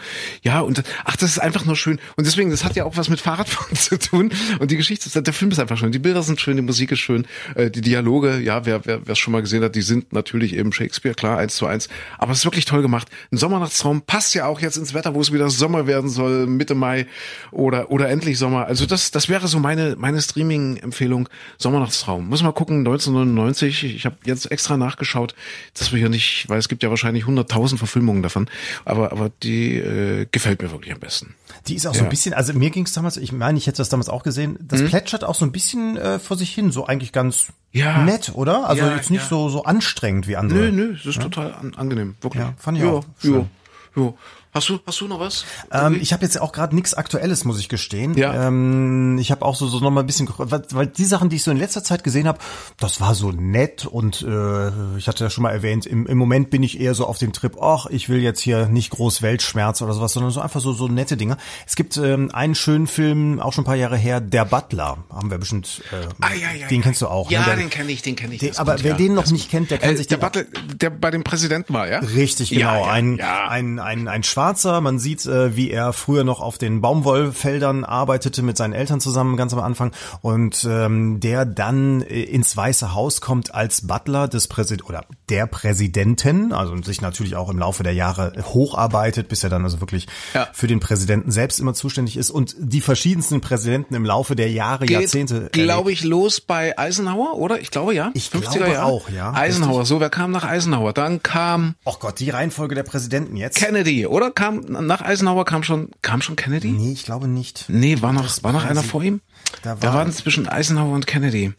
Ja, und ach, das ist einfach nur schön. Und deswegen, das hat ja auch was mit Fahrradfahren zu tun. Und die Geschichte, der Film ist einfach schön. Die Bilder sind schön, die Musik ist schön, äh, die Dialoge, ja, wer wer es schon mal gesehen hat, die sind natürlich eben Shakespeare, klar, eins zu eins. Aber es ist wirklich toll gemacht. Ein Sommernachtstraum passt ja auch jetzt ins Wetter, wo es wieder Sommer werden soll, Mitte Mai oder oder endlich Sommer. Also das das wäre so meine meine Streaming-Empfehlung. Sommernachtstraum. Muss mal gucken. 1999. Ich habe jetzt extra nachgeschaut, dass wir hier nicht, weil es gibt ja wahrscheinlich 100.000 Verfilmungen davon. Aber aber die äh, gefällt mir wirklich am besten. Die ist auch so Ja. ein bisschen, also mir ging es damals, ich meine, ich hätte das damals auch gesehen, das plätschert auch so ein bisschen äh, vor sich hin, so eigentlich ganz? Ja. nett, oder? Also Ja, jetzt nicht so so anstrengend wie andere. Nö, nö, es ist total an, angenehm, wirklich. Ja, fand ich ja, auch Ja, schön. Hast du, hast du noch was? Ähm, ich habe jetzt auch gerade nichts Aktuelles, muss ich gestehen. Ja. Ähm, ich habe auch so, so noch mal ein bisschen, weil, weil die Sachen, die ich so in letzter Zeit gesehen habe, das war so nett und äh, ich hatte ja schon mal erwähnt, im, im Moment bin ich eher so auf dem Trip, ach, ich will jetzt hier nicht groß Weltschmerz oder sowas, sondern so einfach so so nette Dinge. Es gibt ähm, einen schönen Film, auch schon ein paar Jahre her, Der Butler, haben wir bestimmt, äh, Ah, ja, ja, den kennst du auch. Ja, ne? Der- den kenne ich, den kenne ich. den, aber gut, wer ja. den noch nicht kennt, der kann Äh, sich der Butler, der bei dem Präsidenten war, ja? Richtig, genau. Ein, ja. Ein, ein, ein Schwarzer, man sieht, äh, wie er früher noch auf den Baumwollfeldern arbeitete mit seinen Eltern zusammen ganz am Anfang und ähm, der dann äh, ins Weiße Haus kommt als Butler des Präsidenten oder der Präsidenten, also sich natürlich auch im Laufe der Jahre hocharbeitet, bis er dann also wirklich Ja. für den Präsidenten selbst immer zuständig ist und die verschiedensten Präsidenten im Laufe der Jahre, Jahrzehnte. Geht, glaube ich, los bei Eisenhower, oder? Ich glaube, ja. Ich glaube auch, ja. Eisenhower, Richtig. so, wer kam nach Eisenhower? Dann kam Oh Gott, die Reihenfolge der Präsidenten jetzt? Kennedy, oder? Kam, nach Eisenhower kam schon, kam schon Kennedy? nee, ich glaube nicht. Nee, war noch, war noch einer vor ihm? Da Da war- waren zwischen Eisenhower und Kennedy.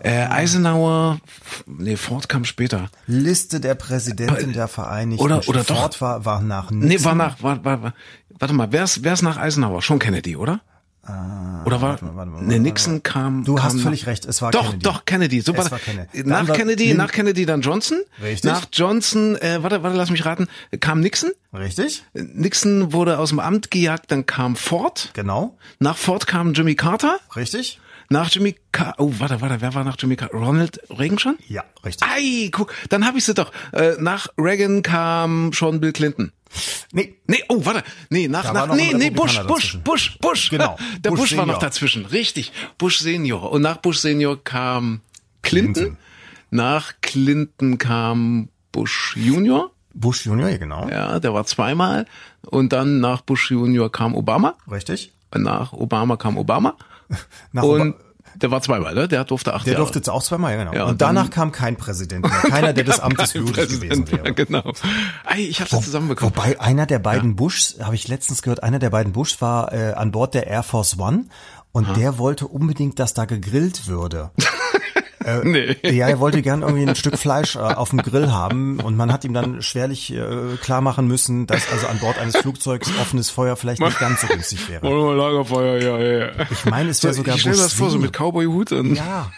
Äh, Eisenhower, nee, Ford kam später. Liste der Präsidenten der Vereinigten Oder- oder doch. Ford war, war nach Nee, Nixon. war nach, war, war, war, warte mal, wer ist, wer ist nach Eisenhower? Schon Kennedy, oder? Oder war, Ah, mal, warte mal, warte Nixon kam. Du kam hast völlig recht, es war doch, Kennedy. Doch, Kennedy, super. Es war Kennedy. Nach Kennedy, nach Kennedy dann Johnson. Richtig. Nach Johnson, äh, warte, warte, lass mich raten, kam Nixon. Richtig? Nixon wurde aus dem Amt gejagt, dann kam Ford. Genau. Nach Ford kam Jimmy Carter. Richtig? Nach Jimmy Carter, oh, warte, warte, wer war nach Jimmy Carter? Ronald Reagan schon? Ja, richtig. Ei, guck, dann hab ich sie doch. Äh, nach Reagan kam schon Bill Clinton. Nee, Nee, oh, warte. Nee, nach, Da nach, nee, nee, Bush, Bush. Bush, Bush. Genau, Der Bush, Bush war noch dazwischen. Richtig. Bush Senior. Und nach Bush Senior kam Clinton. Clinton. Nach Clinton kam Bush Junior. Bush Junior, ja, genau. Ja, der war zweimal. Und dann nach Bush Junior kam Obama. Richtig? Und nach Obama kam Obama. Nach und Oba- der war zweimal, ne? Der durfte acht der Jahre. durfte jetzt auch zweimal, ja, genau. Ja, und, und dann- danach kam kein Präsident mehr. Keiner, der des Amtes würdig gewesen wäre. Genau. Ei, ich habe das zusammenbekommen. Wobei einer der beiden Bushs, habe ich letztens gehört, einer der beiden Bushs war äh, an Bord der Air Force One und der wollte unbedingt, dass da gegrillt würde. nee. Ja, er wollte gern irgendwie ein Stück Fleisch äh, auf dem Grill haben und man hat ihm dann schwerlich äh, klar machen müssen, dass also an Bord eines Flugzeugs offenes Feuer vielleicht nicht ganz so günstig wäre. Wir Lagerfeuer, ja, ja, ja. Ich meine, es wäre sogar ich stell mir Bush das vor, so mit Cowboy-Hut und Ja.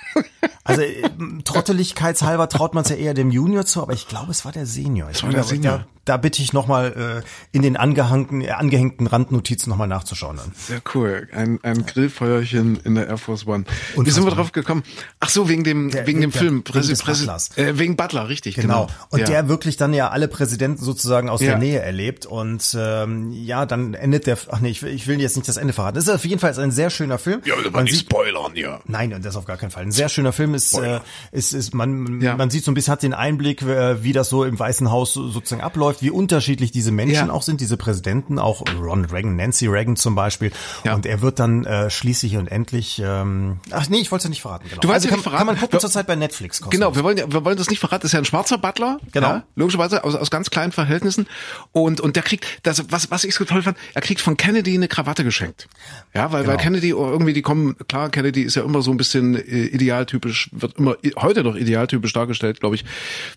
Also äh, trotteligkeitshalber traut man es ja eher dem Junior zu, aber ich glaube, es war der Senior. Ich war der Senior. Da, da bitte ich nochmal äh, in den angehängten, äh, angehängten Randnotizen nochmal nachzuschauen. Dann. Sehr cool. Ein, ein Grillfeuerchen in der Air Force One. Wie Unfassbar. sind wir drauf gekommen? Ach so, wegen dem, Der- wegen dem der- Film. wegen Präsi, des Präsi, äh, wegen Butler, richtig, Genau. genau. Und ja. der wirklich dann ja alle Präsidenten sozusagen aus Ja. der Nähe erlebt. Und ähm, ja, dann endet der. Ach nee, ich will, ich will jetzt nicht das Ende verraten. Das ist auf jeden Fall ein sehr schöner Film. Ja, aber Man nicht sieht, spoilern, ja. Nein, das auf gar keinen Fall. Ein sehr schöner Film ist, äh, ist, ist man, Ja. man sieht so ein bisschen, hat den Einblick, äh, wie das so im Weißen Haus so- sozusagen abläuft, wie unterschiedlich diese Menschen Ja. auch sind, diese Präsidenten, auch Ronald Reagan, Nancy Reagan zum Beispiel. Ja. Und er wird dann äh, schließlich und endlich, ähm, ach nee, ich wollte es ja nicht verraten. Genau. Du wolltest also ja kann, nicht verraten. kann man gucken Wir- zurzeit bei Netflix. kostenlos. Genau, wir wollen, wir wollen das nicht verraten. Das ist ja ein schwarzer Butler. Genau. Ja, logischerweise aus, aus ganz kleinen Verhältnissen. Und, und der kriegt, das, was, was ich so toll fand, er kriegt von Kennedy eine Krawatte geschenkt. Ja, weil, weil Genau. Kennedy irgendwie, die kommen, klar, Kennedy ist ja immer so ein bisschen äh, idealtypisch, wird immer heute noch idealtypisch dargestellt, glaube ich,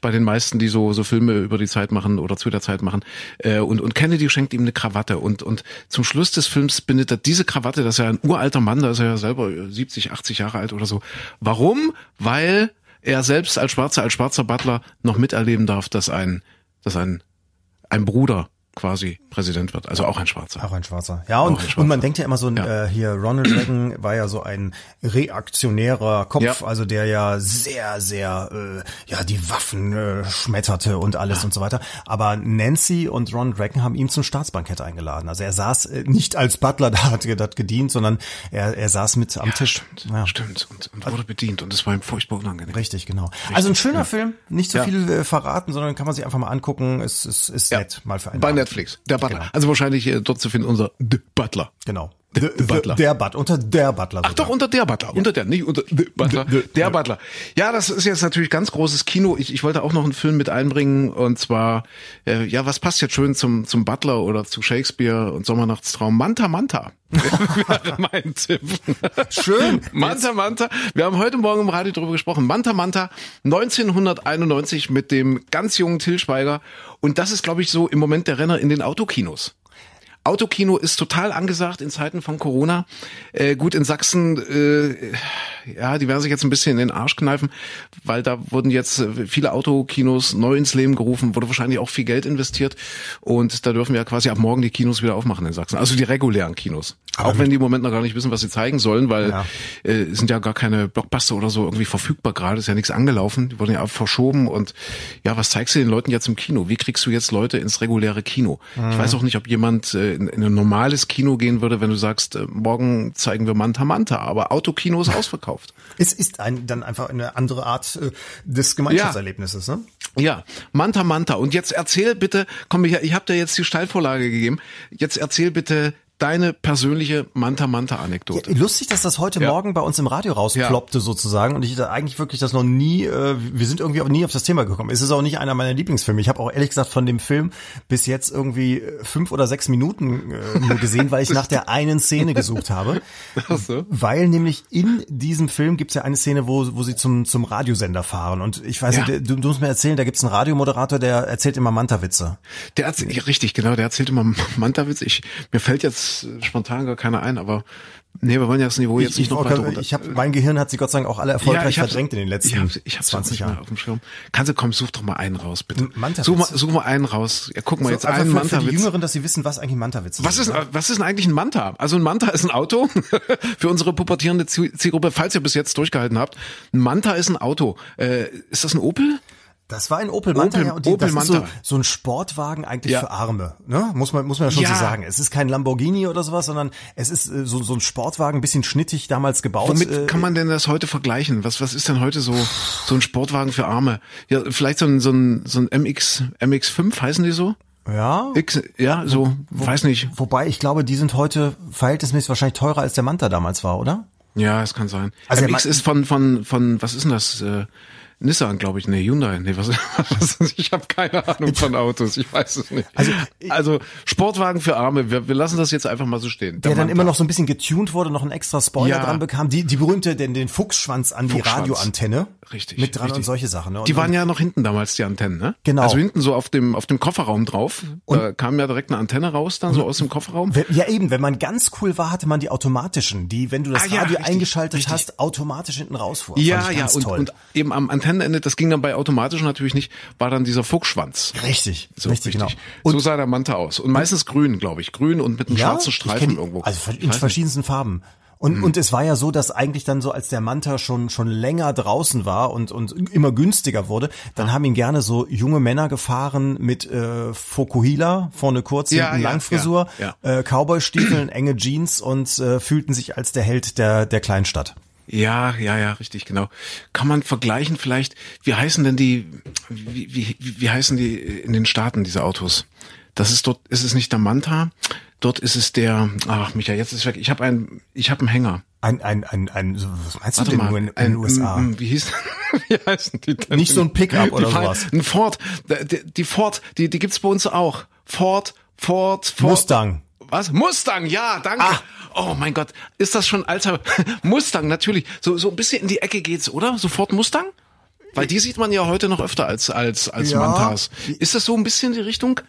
bei den meisten, die so, so Filme über die Zeit machen oder zu der Zeit machen. Äh, und, und Kennedy schenkt ihm eine Krawatte. Und, und zum Schluss des Films bindet er diese Krawatte, das ist ja ein uralter Mann, da ist er ja selber 70, 80 Jahre alt oder so. Warum? Weil er selbst als Schwarzer, als schwarzer Butler noch miterleben darf, dass ein, dass ein, ein Bruder quasi Präsident wird, also auch ein Schwarzer. Auch ein Schwarzer. Ja, und, Schwarzer. und man denkt ja immer so, Ja. äh, hier Ronald Reagan war ja so ein reaktionärer Kopf, Ja. also der ja sehr, sehr, äh, ja, die Waffen äh, schmetterte und alles und so weiter. Aber Nancy und Ronald Reagan haben ihn zum Staatsbankett eingeladen. Also er saß äh, nicht als Butler da, hat, hat gedient, sondern er, er saß mit am Tisch. Stimmt, Ja. stimmt. Und, und wurde bedient und das war ihm furchtbar unangenehm. Richtig, genau. also ein schöner Film, nicht so Ja. viel äh, verraten, sondern kann man sich einfach mal angucken. Es ist, ist Ja. nett, mal für einen. Netflix, der Butler. Genau. Also wahrscheinlich äh, dort zu finden unser The Butler. Genau. The- the Butler. Der Butler, unter der Butler. Ach doch, unter der Butler, unter der, nicht unter The Butler, The- der ja. Butler. Ja, das ist jetzt natürlich ganz großes Kino. Ich, ich wollte auch noch einen Film mit einbringen und zwar, äh, ja, was passt jetzt schön zum, zum Butler oder zu Shakespeare und Sommernachtstraum? Manta Manta wäre mein Tipp. Schön. Manta Manta. Wir haben heute Morgen im Radio darüber gesprochen. Manta Manta 1991 mit dem ganz jungen Till Schweiger. Und das ist, glaube ich, so im Moment der Renner in den Autokinos. Autokino ist total angesagt in Zeiten von Corona. Äh, gut, in Sachsen, äh, ja, die werden sich jetzt ein bisschen in den Arsch kneifen, weil da wurden jetzt äh, viele Autokinos neu ins Leben gerufen, wurde wahrscheinlich auch viel Geld investiert und da dürfen wir ja quasi ab morgen die Kinos wieder aufmachen in Sachsen. Also die regulären Kinos. auch wenn die im Moment noch gar nicht wissen, was sie zeigen sollen, weil Ja. äh, es sind ja gar keine Blockbuster oder so irgendwie verfügbar gerade, ist ja nichts angelaufen, die wurden ja verschoben und ja, was zeigst du den Leuten jetzt im Kino? Wie kriegst du jetzt Leute ins reguläre Kino? Ich weiß auch nicht, ob jemand äh, in, in ein normales Kino gehen würde, wenn du sagst, äh, morgen zeigen wir Manta Manta, aber Autokino ist ausverkauft. Es ist ein, dann einfach eine andere Art äh, des Gemeinschaftserlebnisses, ne? Ja, Manta Manta. Und jetzt erzähl bitte, komm, ich, ich habe dir jetzt die Steilvorlage gegeben, jetzt erzähl bitte deine persönliche Manta Manta Anekdote. Lustig, dass das heute Ja. Morgen bei uns im Radio rausploppte sozusagen und ich da eigentlich wirklich das noch nie, äh, wir sind irgendwie auch nie auf das Thema gekommen. Es ist auch nicht einer meiner Lieblingsfilme. Ich habe auch ehrlich gesagt von dem Film bis jetzt irgendwie äh, fünf oder sechs Minuten äh, nur gesehen, weil ich nach der einen Szene gesucht habe. So. Weil nämlich in diesem Film gibt's ja eine Szene, wo, wo sie zum, zum Radiosender fahren. Und ich weiß Ja. nicht, du, du musst mir erzählen, da gibt's einen Radiomoderator, der erzählt immer Manta-Witze. Der erzählt, ja, richtig, genau, der erzählt immer Mantawitz. Ich, mir fällt jetzt äh, spontan gar keiner ein, aber nee, wir wollen ja das Niveau jetzt Ich, nicht ich, noch weiter runter. ich habe mein Gehirn hat sie Gott sei Dank auch alle erfolgreich ich hab's- verdrängt in den letzten ich hab's, ich hab's 20 nicht mehr Jahren. auf dem Schirm. Kannst du, komm, such doch mal einen raus, bitte. Mantawitz. Such mal, such mal einen raus. Ja, guck mal, jetzt So, einfach einen für, für die Mantawitz. Jüngeren, dass sie wissen, was eigentlich ein Manta-Witz ist. Was ist, was ist denn eigentlich ein Manta? Also ein Manta ist ein Auto für unsere pubertierende Ziel- Zielgruppe, falls ihr bis jetzt durchgehalten habt. Ein Manta ist ein Auto. Äh, ist das ein Opel? Das war ein Opel Manta, Opel- ja, und die, Opel das ist so, Manta. so ein Sportwagen eigentlich Ja. für Arme, ne? Muss man, muss man ja schon Ja. so sagen. Es ist kein Lamborghini oder sowas, sondern es ist äh, so, so ein Sportwagen, ein bisschen schnittig damals gebaut. Womit äh, kann man denn das heute vergleichen? Was, was ist denn heute so, so ein Sportwagen für Arme? Ja, vielleicht so ein, so ein, so ein MX, MX5 heißen die so? ja. X, ja, so, weiß nicht. Wobei ich glaube, die sind heute verhältnismäßig wahrscheinlich teurer als der Manta damals war, oder? Ja, es kann sein. Also MX ist von, von, von, was ist denn das? Äh, Nissan, glaube ich. Nee, Hyundai. Nee, was, was ich habe keine Ahnung von Autos. Ich weiß es nicht. Also, Also, Sportwagen für Arme. Wir, wir lassen das jetzt einfach mal so stehen. Der dann Manta. immer noch so ein bisschen getuned wurde, noch einen extra Spoiler Ja. dran bekam. Die, die berühmte, den, den Fuchsschwanz an die Fuchsschwanz. Radioantenne. Richtig. Mit dran richtig. und solche Sachen. Ne? Und Die waren ja noch hinten damals, die Antennen, ne? Genau. Also hinten so auf dem, auf dem Kofferraum drauf. da kam ja direkt eine Antenne raus, dann so aus dem Kofferraum. Ja eben, wenn man ganz cool war, hatte man die automatischen, die, wenn du das Ah, ja, Radio richtig, eingeschaltet richtig. hast, automatisch hinten rausfuhr. Ja, ja, und, toll. und eben am Antennenende, das ging dann bei automatisch natürlich nicht, war dann dieser Fuchsschwanz. richtig, So, richtig, genau. so sah der Manta aus. Und meistens grün, glaube ich. Grün und mit einem schwarzen ich Streifen kenn irgendwo. Also in weiß nicht. verschiedensten Farben. Und, und es war ja so, dass eigentlich dann so, als der Manta schon, schon länger draußen war und, und immer günstiger wurde, dann haben ihn gerne so junge Männer gefahren mit äh, Fokuhila, vorne kurz, Ja, hinten ja, Langfrisur, ja, Äh, Cowboy-Stiefeln, enge Jeans und äh, fühlten sich als der Held der, der Kleinstadt. Ja, ja, ja, richtig, genau. Kann man vergleichen vielleicht, wie heißen denn die, wie, wie, wie heißen die in den Staaten, diese Autos? Das ist dort, ist es nicht der Manta? Dort ist es der, ach Micha, jetzt ist weg. Ich habe einen, ich habe einen Hänger. Ein, ein, ein, ein, was meinst Warte du denn mal, nur in, in ein, den USA? m- m- Wie hieß, wie heißen die denn? Nicht so ein Pickup Die oder fahren- sowas. Ein Ford, die, die Ford, die, die gibt's bei uns auch. Ford, Ford, Ford. Mustang. Was? Mustang, ja, danke. Ah. Oh mein Gott, ist das schon alter Mustang, natürlich. So, so ein bisschen in die Ecke geht's, oder? Sofort Mustang? Weil die sieht man ja heute noch öfter als, als, als Ja. Mantas. Ist das so ein bisschen die Richtung?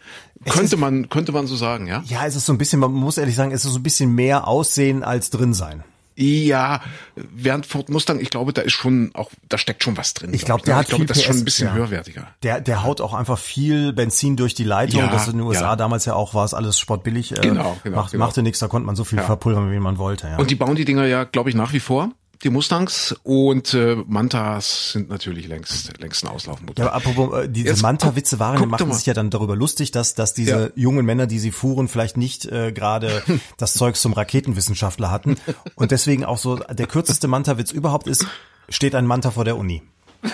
Könnte man, könnte man so sagen, ja? Ja, es ist so ein bisschen, man muss ehrlich sagen, es ist so ein bisschen mehr Aussehen als drin sein. Ja, während Ford Mustang, ich glaube, da ist schon auch, da steckt schon was drin. Ich glaube, ne? der hat ich glaube, das ist schon ein bisschen ja. höherwertiger. Der, der haut auch einfach viel Benzin durch die Leitung. Ja, das in den USA ja. damals ja auch, war es alles sportbillig. Äh, Genau, genau, macht, genau. Machte nichts, da konnte man so viel verpulvern, wie man wollte. Ja. Und die bauen die Dinger ja, glaube ich, nach wie vor, die Mustangs und äh, Mantas sind natürlich längst, längst ein Auslaufmodell. Ja, aber apropos, äh, diese Jetzt Manta-Witze waren, guck machten sich ja dann darüber lustig, dass, dass diese Ja. jungen Männer, die sie fuhren, vielleicht nicht äh, gerade das Zeug zum Raketenwissenschaftler hatten. Und deswegen auch so, der kürzeste Manta-Witz überhaupt ist, steht ein Manta vor der Uni.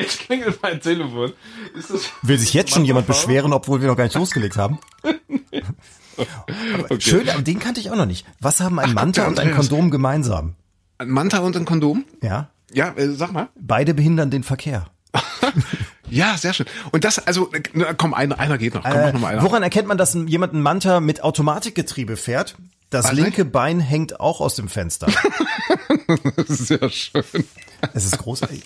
Jetzt klingelt mein Telefon. Ist das Will sich jetzt schon jemand beschweren, obwohl wir noch gar nicht losgelegt haben? Aber Schön, aber den kannte ich auch noch nicht. Was haben ein Manta der und ein. Kondom gemeinsam? Ein Manta und ein Kondom? Ja. Ja, äh, sag mal. Beide behindern den Verkehr. Ja, sehr schön. Und das, also, na, komm, einer, einer geht noch. Komm, Äh, noch mal einer. woran erkennt man, dass jemand ein Manta mit Automatikgetriebe fährt? Das Was, linke Bein hängt auch aus dem Fenster. Sehr schön. Es ist großartig.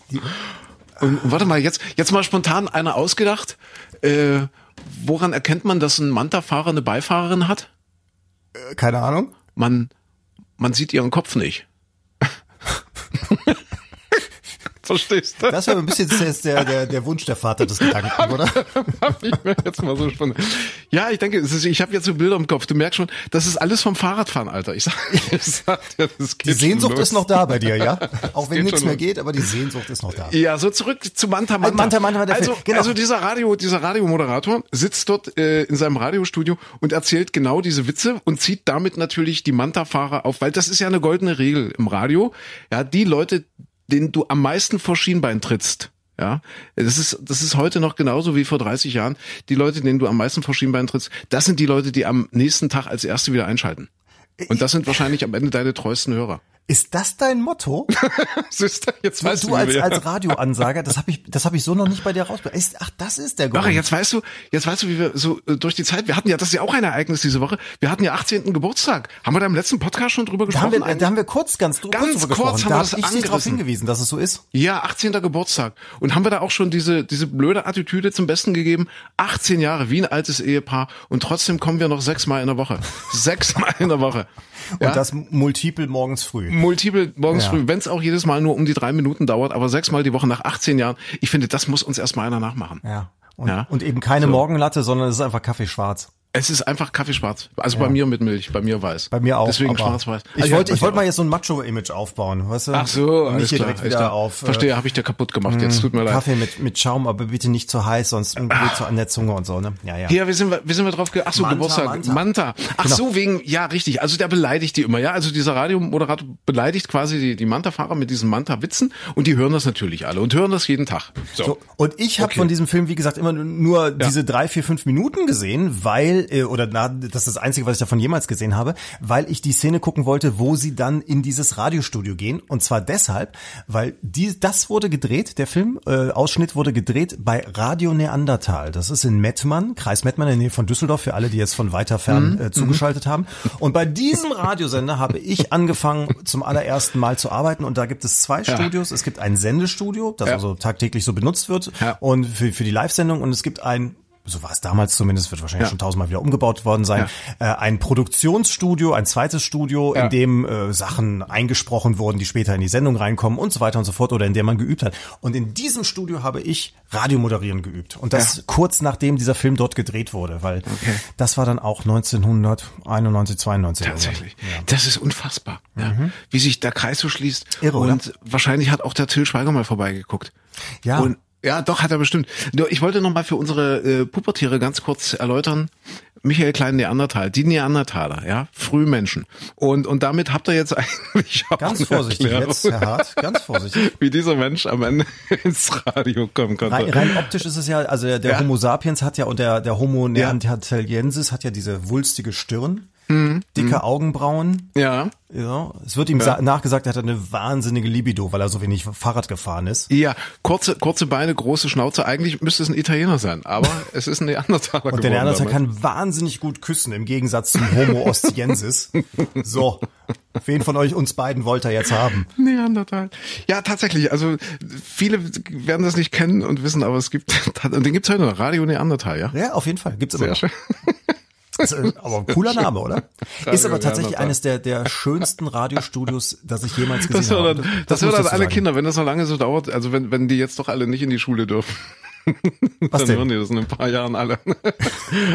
Und warte mal, jetzt, jetzt mal spontan einer ausgedacht. Äh, woran erkennt man, dass ein Manta-Fahrer eine Beifahrerin hat? äh, Keine Ahnung. Man, man sieht ihren Kopf nicht. Verstehst du? Das wäre ein bisschen der, der, der, der Wunsch der Vater des Gedanken, oder? hab ich mir jetzt mal so spannend. Ja, ich denke, ist, ich habe jetzt so Bilder im Kopf. Du merkst schon, das ist alles vom Fahrradfahren, Alter. Ich sag, ich sag dir, das geht Die Sehnsucht ist noch da bei dir, ja? Auch wenn nichts mehr los. geht, aber die Sehnsucht ist noch da. Ja, so zurück zu Manta Manta. Manta Manta, der also, Film, genau. also dieser Radio, dieser Radiomoderator sitzt dort äh, in seinem Radiostudio und erzählt genau diese Witze und zieht damit natürlich die Manta-Fahrer auf, weil das ist ja eine goldene Regel im Radio. Ja, die Leute, denen du am meisten vor Schienbein trittst. Ja, das ist, das ist heute noch genauso wie vor 30 Jahren. Die Leute, denen du am meisten vor Schienbein trittst, das sind die Leute, die am nächsten Tag als erste wieder einschalten. Und das sind wahrscheinlich am Ende deine treuesten Hörer. Ist das dein Motto? Siehst du, jetzt weißt du du, als, als Radioansager, das habe ich, das habe ich so noch nicht bei dir raus. Ist- Ach, das ist der Grund. Ach, jetzt weißt du, jetzt weißt du, wie wir so äh, durch die Zeit, wir hatten ja, das ist ja auch ein Ereignis diese Woche, wir hatten ja 18. Geburtstag. Haben wir da im letzten Podcast schon drüber da haben, gesprochen? wir, da haben wir kurz ganz, Ganz kurz drüber kurz gesprochen. haben Da wir das ich dich darauf hingewiesen, dass es so ist. ja, 18. Geburtstag. Und haben wir da auch schon diese, diese blöde Attitüde zum Besten gegeben? 18 Jahre, wie ein altes Ehepaar. Und trotzdem kommen wir noch sechsmal in der Woche. sechsmal in der Woche. Ja? Und das multiple morgens früh. Multiple morgens Ja. früh, wenn es auch jedes Mal nur um die drei Minuten dauert, aber sechsmal die Woche nach 18 Jahren. Ich finde, das muss uns erstmal einer nachmachen. Ja. Und, Ja. und eben keine Morgenlatte, sondern es ist einfach Kaffee schwarz. Es ist einfach Kaffeeschwarz. Also bei mir mit Milch, bei mir weiß. Bei mir auch. Deswegen schwarz-weiß. Ich Also ja, wollte, ich dir wollte mal jetzt so ein Macho-Image aufbauen, weißt du? Ach so, nicht hier klar, direkt wieder klar. auf. äh, Verstehe, habe ich dir kaputt gemacht. Jetzt tut mir leid. Kaffee mit, mit Schaum, aber bitte nicht zu heiß, sonst geht so an der Zunge und so, ne? Ja, ja. Ja, wie sind wir, sind wir drauf ge Ach so, Manta, Geburtstag. Manta. Manta. Ach Genau. so, wegen, ja, richtig. Also der beleidigt die immer, ja. Also dieser Radiomoderator beleidigt quasi die, die Manta-Fahrer mit diesen Manta-Witzen und die hören das natürlich alle und hören das jeden Tag. So. So, und ich habe Okay. von diesem Film, wie gesagt, immer nur diese drei, vier, fünf Minuten gesehen, weil, äh, oder na, das ist das Einzige, was ich davon jemals gesehen habe, weil ich die Szene gucken wollte, wo sie dann in dieses Radiostudio gehen. Und zwar deshalb, weil die, das wurde gedreht, der Film, äh, Ausschnitt wurde gedreht bei Radio Neandertal. Das ist in Mettmann, Kreis Mettmann in der Nähe von Düsseldorf, für alle, die jetzt von weiter fern äh, zugeschaltet haben. Und bei diesem Radiosender habe ich angefangen, zum allerersten Mal zu arbeiten. Und da gibt es zwei Studios. Es gibt ein Sendestudio, das Ja. also tagtäglich so benutzt wird Ja. und für, für die Live-Sendung und es gibt ein so war es damals zumindest, wird wahrscheinlich Ja. schon tausendmal wieder umgebaut worden sein, äh, ein Produktionsstudio, ein zweites Studio, Ja. in dem äh, Sachen eingesprochen wurden, die später in die Sendung reinkommen und so weiter und so fort oder in dem man geübt hat. Und in diesem Studio habe ich Radiomoderieren geübt und das Ja. kurz nachdem dieser Film dort gedreht wurde, weil das war dann auch 1991, 92. oder so. Tatsächlich. Das ist unfassbar, ja. wie sich der Kreis so schließt. Mhm. Irre, oder? und wahrscheinlich hat auch der Till Schweiger mal vorbeigeguckt. Ja. Und ja, doch, hat er bestimmt. Ich wollte noch mal für unsere äh, Pubertiere ganz kurz erläutern, Michael Klein Neandertal, die Neandertaler, ja, Frühmenschen. Und, und damit habt ihr jetzt eigentlich auch Ganz vorsichtig Erklärung, jetzt, Herr Hart, ganz vorsichtig. wie dieser Mensch am Ende ins Radio kommen konnte. Rein, rein optisch ist es ja, also der, der Ja. Homo sapiens hat ja und der, der Homo neanderthaliensis hat ja diese wulstige Stirn, Mhm. dicke Augenbrauen. Ja. Ja, es wird ihm sa- nachgesagt, er hat eine wahnsinnige Libido, weil er so wenig Fahrrad gefahren ist. Ja, kurze, kurze Beine, große Schnauze. Eigentlich müsste es ein Italiener sein, aber es ist ein Neandertaler Und der Neandertaler kann wahnsinnig gut küssen, im Gegensatz zum Homo ostiensis. So, wen von euch uns beiden wollt ihr jetzt haben? Neandertal. Ja, tatsächlich. Also viele werden das nicht kennen und wissen, aber es gibt, und den gibt's heute noch. Radio Neandertal, ja? Ja, auf jeden Fall, gibt's immer Sehr noch. schön. Ist, aber ein cooler Name, oder? Ist aber tatsächlich eines der, der schönsten Radiostudios, das ich jemals gesehen Das habe. dann, das muss hören dann alle sagen. Kinder, wenn das noch lange so dauert, also wenn, wenn die jetzt doch alle nicht in die Schule dürfen. Was dann denn? hören die das in ein paar Jahren alle.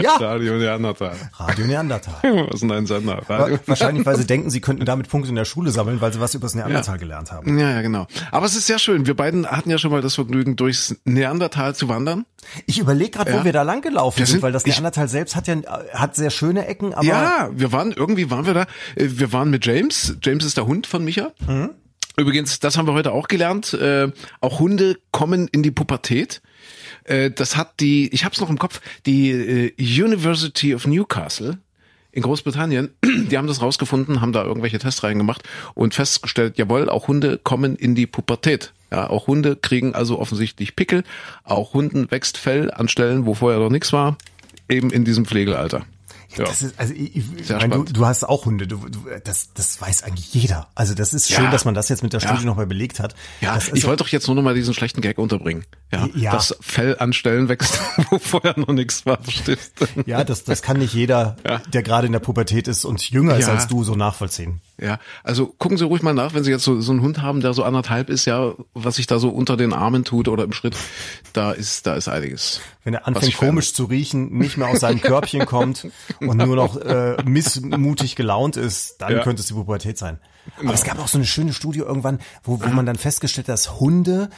Ja. Radio Neandertal. Radio Neandertal. Was ist denn ein Sender? Radio. Wa- Wahrscheinlich, weil sie denken, sie könnten damit Punkte in der Schule sammeln, weil sie was über das Neandertal gelernt haben. Ja, ja, genau. Aber es ist sehr schön. Wir beiden hatten ja schon mal das Vergnügen, durchs Neandertal zu wandern. Ich überlege gerade, Ja. wo wir da lang gelaufen sind, sind- weil das ich- Neandertal selbst hat ja hat sehr schöne Ecken, aber Ja, wir waren, irgendwie waren wir da, äh, wir waren mit James. James ist der Hund von Micha. Übrigens, das haben wir heute auch gelernt. Äh, auch Hunde kommen in die Pubertät. Äh, das hat die, ich hab's noch im Kopf, die äh, University of Newcastle in Großbritannien, die haben das rausgefunden, haben da irgendwelche Tests reingemacht und festgestellt, jawohl, auch Hunde kommen in die Pubertät. Ja, auch Hunde kriegen also offensichtlich Pickel. Auch Hunden wächst Fell an Stellen, wo vorher noch nichts war, eben in diesem Pflegealter. Ja. Das ist, also ich, ich meine, du, du hast auch Hunde, du, du, das, das weiß eigentlich jeder. Also das ist schön, Ja. dass man das jetzt mit der Ja. Studie nochmal belegt hat. Ja, das ich wollte doch jetzt nur noch mal diesen schlechten Gag unterbringen. Ja, Ja. das Fell an Stellen wächst, wo vorher noch nichts war, verstehst du? Ja, das, das kann nicht jeder, Ja. der gerade in der Pubertät ist und jünger ist Ja. als du, so nachvollziehen. Ja, also gucken Sie ruhig mal nach, wenn Sie jetzt so, so einen Hund haben, der so anderthalb ist, ja, was sich da so unter den Armen tut oder im Schritt, da ist, da ist einiges. Wenn er anfängt komisch zu riechen, nicht mehr aus seinem Körbchen kommt und nur noch äh, missmutig gelaunt ist, dann Ja. könnte es die Pubertät sein. Aber es gab auch so eine schöne Studie irgendwann, wo, wo man dann festgestellt hat, dass Hunde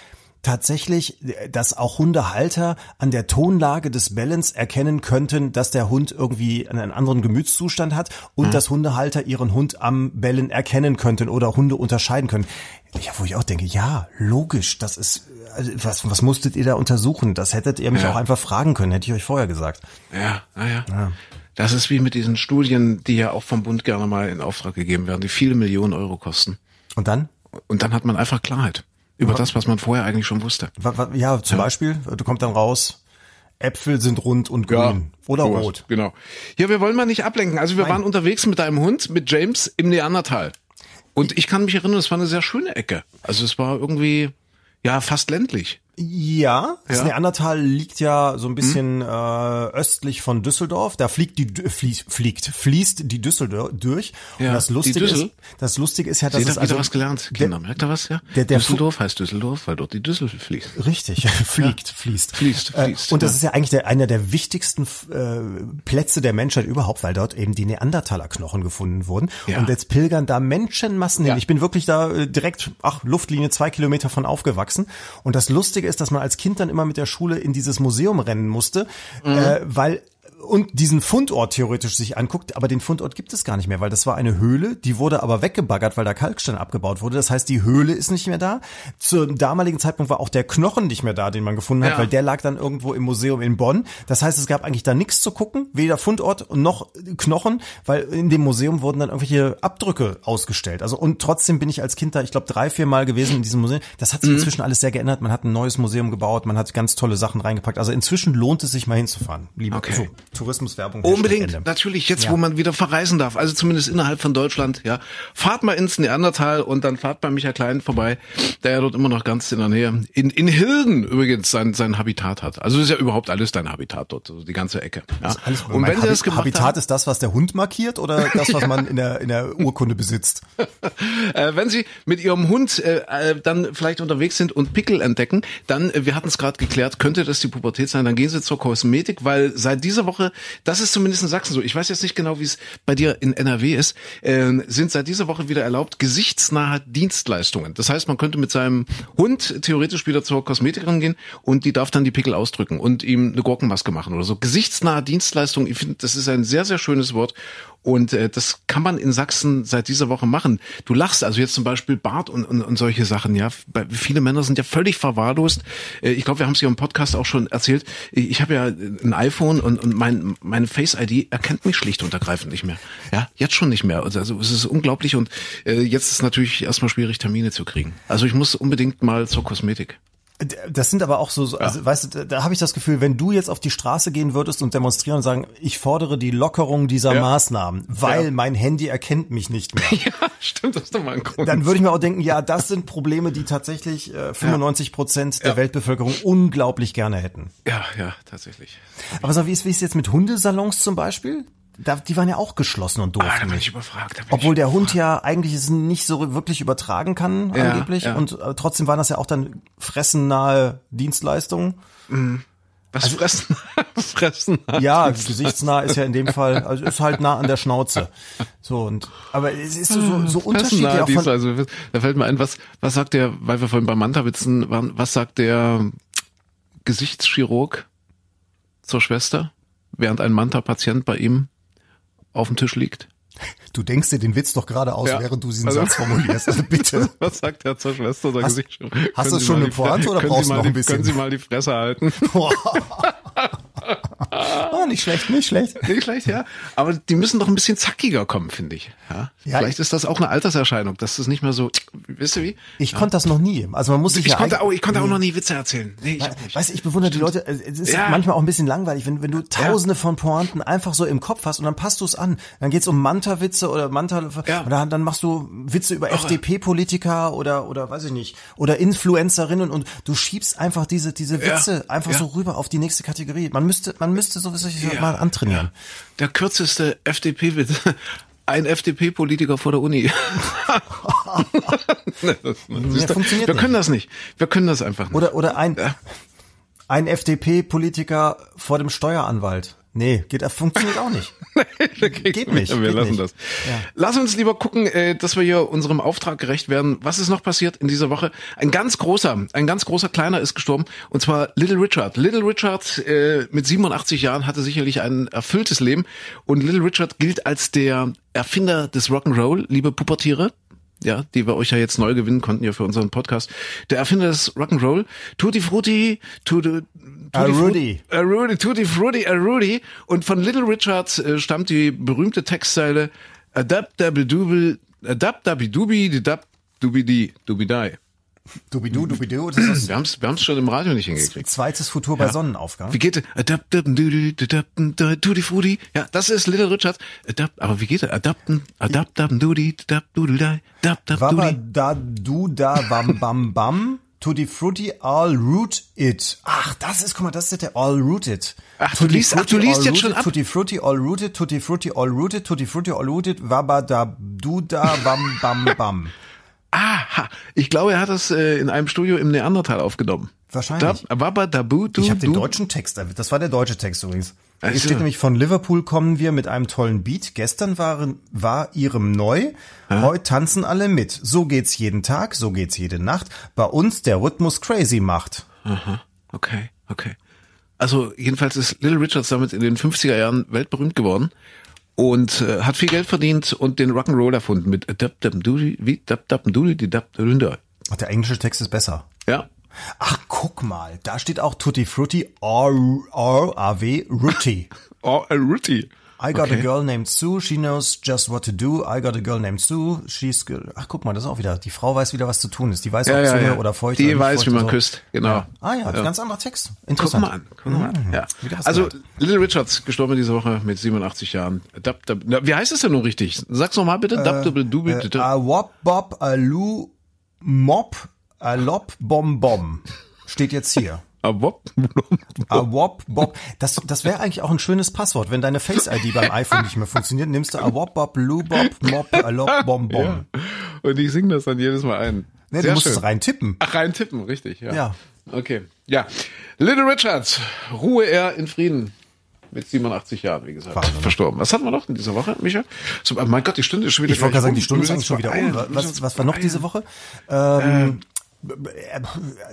tatsächlich, dass auch Hundehalter an der Tonlage des Bellens erkennen könnten, dass der Hund irgendwie einen anderen Gemütszustand hat und dass Hundehalter ihren Hund am Bellen erkennen könnten oder Hunde unterscheiden können. Ja, wo ich auch denke, ja, logisch, das ist, also was, was musstet ihr da untersuchen? Das hättet ihr mich Ja. auch einfach fragen können, hätte ich euch vorher gesagt. Ja, naja. Das ist wie mit diesen Studien, die ja auch vom Bund gerne mal in Auftrag gegeben werden, die viele Millionen Euro kosten. Und dann? Und dann hat man einfach Klarheit über das, was man vorher eigentlich schon wusste. Ja, zum Beispiel, du kommt dann raus, Äpfel sind rund und grün oder sowas, rot. Genau. Ja, wir wollen mal nicht ablenken. Also wir Nein. waren unterwegs mit deinem Hund, mit James im Neandertal. Und ich kann mich erinnern, es war eine sehr schöne Ecke. Also es war irgendwie, ja, fast ländlich. Ja, das Ja. Neandertal liegt ja so ein bisschen äh, östlich von Düsseldorf. Da fliegt die fließt, fliegt, fließt die Düsseldorf durch. Ja, und das Lustige ist, das Lustige ist ja, dass Seht es also was gelernt, Kinder? Merkt ihr was, ja? der- der Düsseldorf heißt Düsseldorf, weil dort die Düssel fließt. Richtig, fliegt, fließt. Fließt, Äh, fließt, Und das ja. ist ja eigentlich der, einer der wichtigsten äh, Plätze der Menschheit überhaupt, weil dort eben die Neandertaler-Knochen gefunden wurden. Ja. Und jetzt pilgern da Menschenmassen hin. Ja. Ich bin wirklich da äh, direkt, ach, Luftlinie zwei Kilometer von aufgewachsen. Und das Lustige ist, dass man als Kind dann immer mit der Schule in dieses Museum rennen musste, Mhm. äh, weil und diesen Fundort theoretisch sich anguckt, aber den Fundort gibt es gar nicht mehr, weil das war eine Höhle, die wurde aber weggebaggert, weil da Kalkstein abgebaut wurde. Das heißt, die Höhle ist nicht mehr da. Zum damaligen Zeitpunkt war auch der Knochen nicht mehr da, den man gefunden hat, Ja. weil der lag dann irgendwo im Museum in Bonn. Das heißt, es gab eigentlich da nichts zu gucken, weder Fundort noch Knochen, weil in dem Museum wurden dann irgendwelche Abdrücke ausgestellt. Also und trotzdem bin ich als Kind da, ich glaube, drei, vier Mal gewesen in diesem Museum. Das hat sich inzwischen alles sehr geändert. Man hat ein neues Museum gebaut, man hat ganz tolle Sachen reingepackt. Also inzwischen lohnt es sich mal hinzufahren. Liebe Okay. so, Tourismuswerbung. Unbedingt, natürlich, jetzt Ja. wo man wieder verreisen darf, also zumindest innerhalb von Deutschland, ja. Fahrt mal ins Neandertal und dann fahrt bei Michael Klein vorbei, der ja dort immer noch ganz in der Nähe, in, in Hilden übrigens sein, sein Habitat hat. Also ist ja überhaupt alles dein Habitat dort, also die ganze Ecke. Ja. Alles, und wenn das Habi- gemacht Habitat haben, ist das, was der Hund markiert oder das, was man in der, in der Urkunde besitzt? äh, wenn sie mit ihrem Hund äh, äh, dann vielleicht unterwegs sind und Pickel entdecken, dann, äh, wir hatten es gerade geklärt, könnte das die Pubertät sein, dann gehen sie zur Kosmetik, weil seit dieser Woche das ist zumindest in Sachsen so. Ich weiß jetzt nicht genau, wie es bei dir in NRW ist. Äh, sind seit dieser Woche wieder erlaubt gesichtsnahe Dienstleistungen. Das heißt, man könnte mit seinem Hund theoretisch wieder zur Kosmetikerin gehen und die darf dann die Pickel ausdrücken und ihm eine Gurkenmaske machen oder so. Gesichtsnahe Dienstleistungen. Ich finde, das ist ein sehr sehr schönes Wort und äh, das kann man in Sachsen seit dieser Woche machen. Du lachst also jetzt zum Beispiel Bart und, und, und solche Sachen, ja. Viele Männer sind ja völlig verwahrlost. Äh, ich glaube, wir haben es ja im Podcast auch schon erzählt. Ich habe ja ein iPhone und, und mein, meine Face-ID erkennt mich schlicht und ergreifend nicht mehr. Ja, jetzt schon nicht mehr. Also, also es ist unglaublich und äh, jetzt ist natürlich erstmal schwierig, Termine zu kriegen. Also ich muss unbedingt mal zur Kosmetik. Das sind aber auch so, also, ja. weißt du, da habe ich das Gefühl, wenn du jetzt auf die Straße gehen würdest und demonstrieren und sagen, ich fordere die Lockerung dieser ja. Maßnahmen, weil ja. mein Handy erkennt mich nicht mehr. Ja, stimmt, das ist doch mal ein Grund. Dann würde ich mir auch denken, ja, das sind Probleme, die tatsächlich äh, 95 Prozent der Weltbevölkerung unglaublich gerne hätten. Ja, ja, tatsächlich. Aber so, wie ist, wie ist jetzt mit Hundesalons zum Beispiel? Da, die waren ja auch geschlossen und doof. Ah, da bin ich überfragt. Bin Obwohl ich der Hund ja eigentlich es nicht so wirklich übertragen kann, ja, angeblich. Ja. Und äh, trotzdem waren das ja auch dann fressennahe Dienstleistungen. Mhm. Was also, fressen? fressen? Ja, gesichtsnah ist ja in dem Fall, also ist halt nah an der Schnauze. So und aber es ist so so, so unterschiedlich auch von, also, Da fällt mir ein, was was sagt der, weil wir vorhin bei Manta-Witzen waren, was sagt der Gesichtschirurg zur Schwester, während ein Manta-Patient bei ihm auf dem Tisch liegt. Du denkst dir den Witz doch gerade aus, ja. während du diesen also, Satz formulierst. Also bitte. Was sagt der zur Schwester oder hast, Gesicht? Hast du schon eine Pointe oder brauchst du noch ein bisschen? Können Sie mal die Fresse halten? oh, nicht schlecht, nicht schlecht. Nicht schlecht, ja. Aber die müssen doch ein bisschen zackiger kommen, finde ich. Ja? ja? Vielleicht ist das auch eine Alterserscheinung, dass das nicht mehr so, wisst ihr wie? Ich ja. konnte das noch nie. Also man muss sich ich ja konnte auch, ich konnte auch noch nie Witze erzählen. Nee, ich. Weißt du, ich bewundere die Leute. Es ist manchmal auch ein bisschen langweilig, wenn, wenn du tausende von Pointen einfach so im Kopf hast und dann passt du es an. Dann geht's um Manta-Witze oder Manta, ja. oder dann machst du Witze über FDP-Politiker oder, oder weiß ich nicht, oder Influencerinnen und du schiebst einfach diese, diese Witze einfach so rüber auf die nächste Kategorie. Man müsste, man müsste so ja, mal antrainieren. Ja. Der kürzeste FDP-Witz. Ein FDP-Politiker vor der Uni. nee, funktioniert wir können das nicht. Wir können das einfach nicht. Oder, oder ein, ein FDP-Politiker vor dem Steueranwalt. Nee, geht, funktioniert auch nicht. geht, geht nicht. Wir geht lassen nicht. das. Ja. Lass uns lieber gucken, äh, dass wir hier unserem Auftrag gerecht werden. Was ist noch passiert in dieser Woche? Ein ganz großer, ein ganz großer Kleiner ist gestorben und zwar Little Richard. Little Richard äh, mit 87 Jahren hatte sicherlich ein erfülltes Leben und Little Richard gilt als der Erfinder des Rock'n'Roll, liebe Pubertiere ja, die wir euch ja jetzt neu gewinnen konnten ja für unseren Podcast. Der Erfinder des Rock'n'Roll, Tutti Frutti, Tutti, Tutti Rudy. A Rudy, Tutti Frutti, A Rudy. Und von Little Richard äh, stammt die berühmte Textzeile Adapt Dabby Dubel, Adapt Dabby Dubi, Adapt Dubi Di, Dubi Die. Dubidu, Dubidu. Das ist wir haben es wir haben's schon im Radio nicht hingekriegt. Zweites Futur bei ja. Sonnenaufgang. Wie geht? Tutti Frutti. Ja, das ist Little Richard. Aber wie geht er? Adapten, adapten, dudi, dudi, dudi. da, du, da, bam, bam, bam. Tutti Frutti, all root it. Ach, das ist, guck mal, das ist der all rooted. Ach, du liest, ach, du liest jetzt schon ab. Tutti Frutti, all rooted, Tutti Frutti, all rooted, Tutti Frutti, all rooted, wabba da, du da, bam, bam, bam. Aha, ich glaube, er hat das äh, in einem Studio im Neandertal aufgenommen. Wahrscheinlich. Da, wabba, dabu, du, ich habe den deutschen Text, das war der deutsche Text übrigens. Also. Hier steht nämlich von Liverpool kommen wir mit einem tollen Beat. Gestern waren, war ihrem neu. Ja. Heute tanzen alle mit. So geht's jeden Tag, so geht's jede Nacht. Bei uns der Rhythmus crazy macht. Aha, okay, okay. Also jedenfalls ist Little Richards damit in den 50er Jahren weltberühmt geworden und äh, hat viel Geld verdient und den Rock'n'Roll erfunden mit Adapt Doody, wie Dap Dap Doody, die Dap Ach, der englische Text ist besser. Ja. Ach, guck mal, da steht auch Tutti Frutti, R-A-W, Rutti. R a Rutti. I got okay. a girl named Sue, she knows just what to do. I got a girl named Sue, she's good. Ach, guck mal, das ist auch wieder, die Frau weiß wieder, was zu tun ist. Die weiß, ja, ob ja, Zunge ja. oder feucht Die oder weiß, feucht wie man so. küsst, genau. Ah ja, ja. ganz anderer Text. Interessant. Guck mal an, guck mal an. Mhm. Ja. Also, Little Richards, gestorben diese Woche mit 87 Jahren. Dab, dab, wie heißt es denn nun richtig? Sag's nochmal bitte. Äh, dab, dab, du, äh, a wop, bob, a lu, mop, a lop, bom, bom. Steht jetzt hier. Awop. Awop, Bob. Das, das wäre eigentlich auch ein schönes Passwort. Wenn deine Face-ID beim iPhone nicht mehr funktioniert, nimmst du Awop, Bob, Lu, Bob, Mop, Alop, Bom, Bom. Ja. Und ich singe das dann jedes Mal ein. Nee, Sehr du musst schön. es rein tippen. Ach, rein tippen, richtig, ja. Ja. Okay. Ja. Little Richard, ruhe er in Frieden. mit 87 Jahren, wie gesagt, Wahnsinn. verstorben. Was hatten wir noch in dieser Woche, Micha? So, mein Gott, die Stunde ist schon wieder Ich wollte gerade sagen, die Stunde ist eigentlich schon wieder um. Was, was war noch diese Woche? Ähm,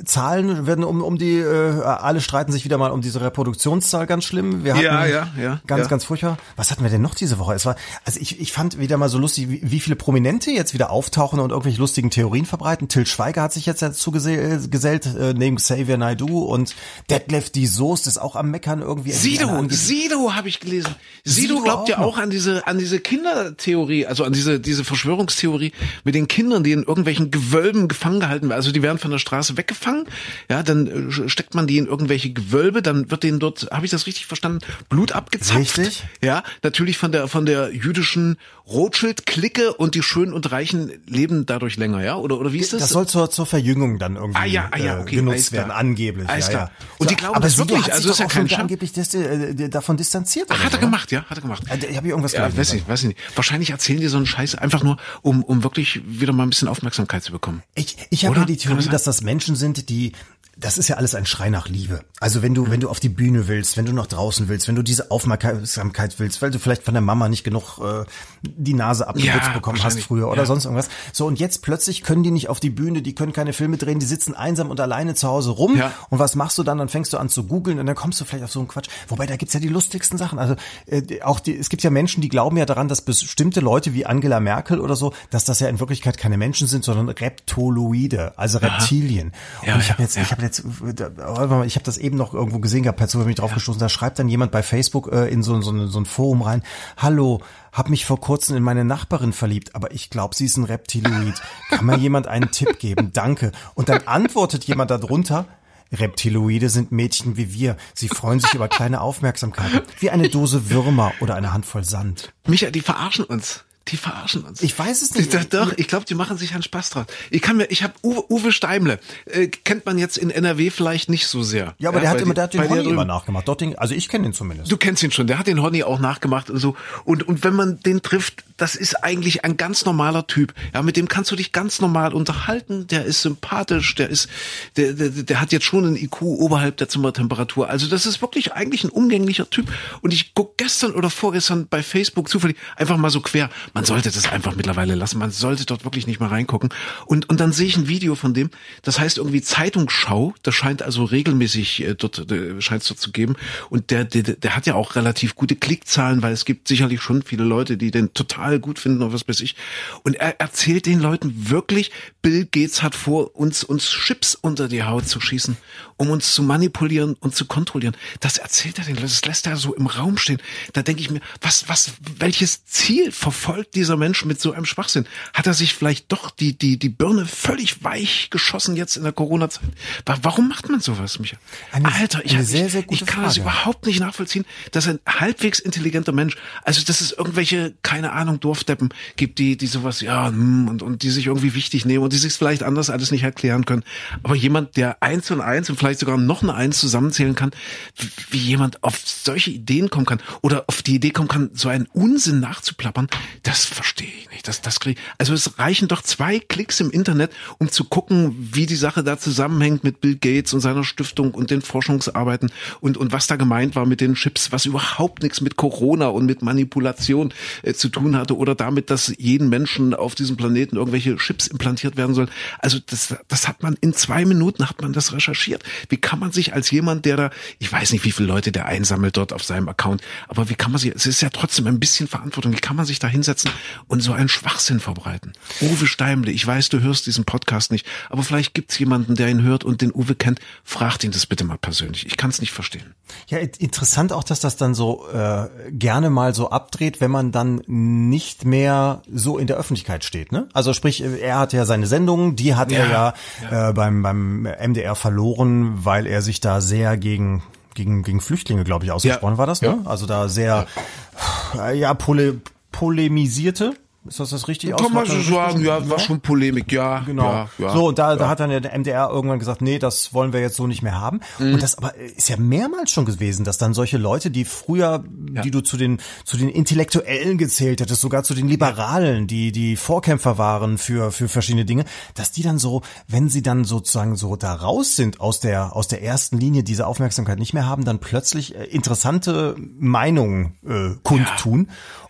Zahlen werden um, um die, äh, alle streiten sich wieder mal um diese Reproduktionszahl ganz schlimm. Wir hatten ja, ja, ja, ganz, ja. ganz furchtbar. Was hatten wir denn noch diese Woche? Es war, also ich, ich fand wieder mal so lustig, wie, wie viele Prominente jetzt wieder auftauchen und irgendwelche lustigen Theorien verbreiten. Till Schweiger hat sich jetzt dazu gesellt, äh, neben Xavier Naidoo und Detlef die Soest ist auch am Meckern irgendwie. Sido, Sido habe ich gelesen. Sido, Sido glaubt auch ja auch an diese, an diese Kindertheorie, also an diese, diese Verschwörungstheorie mit den Kindern, die in irgendwelchen Gewölben gefangen gehalten werden. Also die werden von der Straße weggefangen, ja, dann äh, steckt man die in irgendwelche Gewölbe, dann wird denen dort, habe ich das richtig verstanden, Blut abgezapft. Richtig. Ja, natürlich von der von der jüdischen Rothschild-Clique und die Schönen und Reichen leben dadurch länger, ja? Oder oder wie ist das? Das soll zur, zur Verjüngung dann irgendwie ah, ja, ah, ja, äh, okay, genutzt werden, angeblich. Alles ja, klar. Ja. Und die glauben aber das wirklich, hat also sich ist ja kein Scham. angeblich das, äh, davon distanziert. Ach, hat er oder? gemacht, ja, hat er gemacht. Äh, Ich habe irgendwas Ja, weiß ich, weiß ich nicht. Wahrscheinlich erzählen die so einen Scheiß einfach nur, um, um wirklich wieder mal ein bisschen Aufmerksamkeit zu bekommen. Ich, ich habe ja die das Theorie, dass das Menschen sind, die das ist ja alles ein Schrei nach Liebe. Also wenn du, wenn du auf die Bühne willst, wenn du nach draußen willst, wenn du diese Aufmerksamkeit willst, weil du vielleicht von der Mama nicht genug äh, die Nase abgeputzt Ja, bekommen hast früher oder Ja. sonst irgendwas. So und jetzt plötzlich können die nicht auf die Bühne, die können keine Filme drehen, die sitzen einsam und alleine zu Hause rum. Ja. Und was machst du dann? Dann fängst du an zu googeln und dann kommst du vielleicht auf so einen Quatsch. Wobei da gibt's ja die lustigsten Sachen. Also äh, auch die, es gibt ja Menschen, die glauben ja daran, dass bestimmte Leute wie Angela Merkel oder so, dass das ja in Wirklichkeit keine Menschen sind, sondern Reptoloide, also Reptilien. Ja, und ich habe jetzt, ich habe jetzt, ich habe das eben noch irgendwo gesehen gehabt, Zufall bin ich drauf gestoßen. Da schreibt dann jemand bei Facebook äh, in so, so, ein- so ein Forum rein: Hallo, hab mich vor kurzem in meine Nachbarin verliebt, aber ich glaube, sie ist ein Reptiloid. Kann mir jemand einen Tipp geben? Danke. Und dann antwortet jemand darunter. Reptiloide sind Mädchen wie wir. Sie freuen sich über kleine Aufmerksamkeiten, wie eine Dose Würmer oder eine Handvoll Sand. Micha, die verarschen uns. Die verarschen uns. Ich weiß es nicht. Doch, doch, ich glaube, die machen sich einen Spaß draus. Ich kann mir, ich habe Uwe, Uwe Steimle, äh, kennt man jetzt in NRW vielleicht nicht so sehr. Ja, aber der hat immer, die- der hat den dir Honey immer nachgemacht. Dort den, also ich kenne den zumindest. Du kennst ihn schon, der hat den Honey auch nachgemacht und so. Und, und wenn man den trifft, das ist eigentlich ein ganz normaler Typ. Ja, mit dem kannst du dich ganz normal unterhalten. Der ist sympathisch, der ist, der, der, der hat jetzt schon einen IQ oberhalb der Zimmertemperatur. Also das ist wirklich eigentlich ein umgänglicher Typ. Und ich guck gestern oder vorgestern bei Facebook zufällig einfach mal so quer. Man sollte das einfach mittlerweile lassen. Man sollte dort wirklich nicht mehr reingucken. Und, und dann sehe ich ein Video von dem, das heißt irgendwie Zeitungsschau. Das scheint also regelmäßig äh, dort, äh, scheint es dort zu geben. Und der, der, der hat ja auch relativ gute Klickzahlen, weil es gibt sicherlich schon viele Leute, die den total gut finden oder was weiß ich. Und er erzählt den Leuten wirklich, Bill Gates hat vor, uns, uns Chips unter die Haut zu schießen, um uns zu manipulieren und zu kontrollieren. Das erzählt er den Leuten, das lässt er so im Raum stehen. Da denke ich mir, was, was, welches Ziel verfolgt dieser Mensch mit so einem Schwachsinn? Hat er sich vielleicht doch die, die, die Birne völlig weich geschossen jetzt in der Corona-Zeit? Wa- Warum macht man sowas, Micha? Eine- Alter, ich, ich, sehr, sehr gute ich kann das Frage. überhaupt nicht nachvollziehen, dass ein halbwegs intelligenter Mensch, also dass es irgendwelche, keine Ahnung, Dorfdeppen gibt, die, die sowas, ja, hm, und, und die sich irgendwie wichtig nehmen und die sich vielleicht anders alles nicht erklären können. Aber jemand, der eins und eins und vielleicht sogar noch eine Eins zusammenzählen kann, wie jemand auf solche Ideen kommen kann oder auf die Idee kommen kann, so einen Unsinn nachzuplappern, das verstehe ich nicht. Das, das krieg, also es reichen doch zwei Klicks im Internet, um zu gucken, wie die Sache da zusammenhängt mit Bill Gates und seiner Stiftung und den Forschungsarbeiten und, und was da gemeint war mit den Chips, was überhaupt nichts mit Corona und mit Manipulation äh, zu tun hatte oder damit, dass jeden Menschen auf diesem Planeten irgendwelche Chips implantiert werden sollen. Also das, das hat man in zwei Minuten hat man das recherchiert. Wie kann man sich als jemand, der da, ich weiß nicht, wie viele Leute der einsammelt dort auf seinem Account, aber wie kann man sich, es ist ja trotzdem ein bisschen Verantwortung, wie kann man sich da hinsetzen und so einen Schwachsinn verbreiten? Uwe Steimle, ich weiß, du hörst diesen Podcast nicht, aber vielleicht gibt's jemanden, der ihn hört und den Uwe kennt. Fragt ihn das bitte mal persönlich. Ich kann es nicht verstehen. Ja, in- interessant auch, dass das dann so äh, gerne mal so abdreht, wenn man dann nicht mehr so in der Öffentlichkeit steht. Ne? Also sprich, äh, er hat ja seine Sendungen, die hat er Ja, ja, Äh, beim, beim MDR verloren, weil er sich da sehr gegen gegen, gegen Flüchtlinge, glaube ich, ausgesprochen Ja. war das, ne? Also da sehr ja, pole, polemisierte. Ist das das richtig Kann man so sagen, ja, war schon Polemik, ja. Genau. Ja, ja, so, und da, ja. da hat dann der MDR irgendwann gesagt, nee, das wollen wir jetzt so nicht mehr haben. Mhm. Und das aber ist ja mehrmals schon gewesen, dass dann solche Leute, die früher, die du zu den, zu den Intellektuellen gezählt hättest, sogar zu den Liberalen, die, die Vorkämpfer waren für, für verschiedene Dinge, dass die dann so, wenn sie dann sozusagen so da raus sind aus der, aus der ersten Linie, diese Aufmerksamkeit nicht mehr haben, dann plötzlich äh, interessante Meinungen äh, kundtun.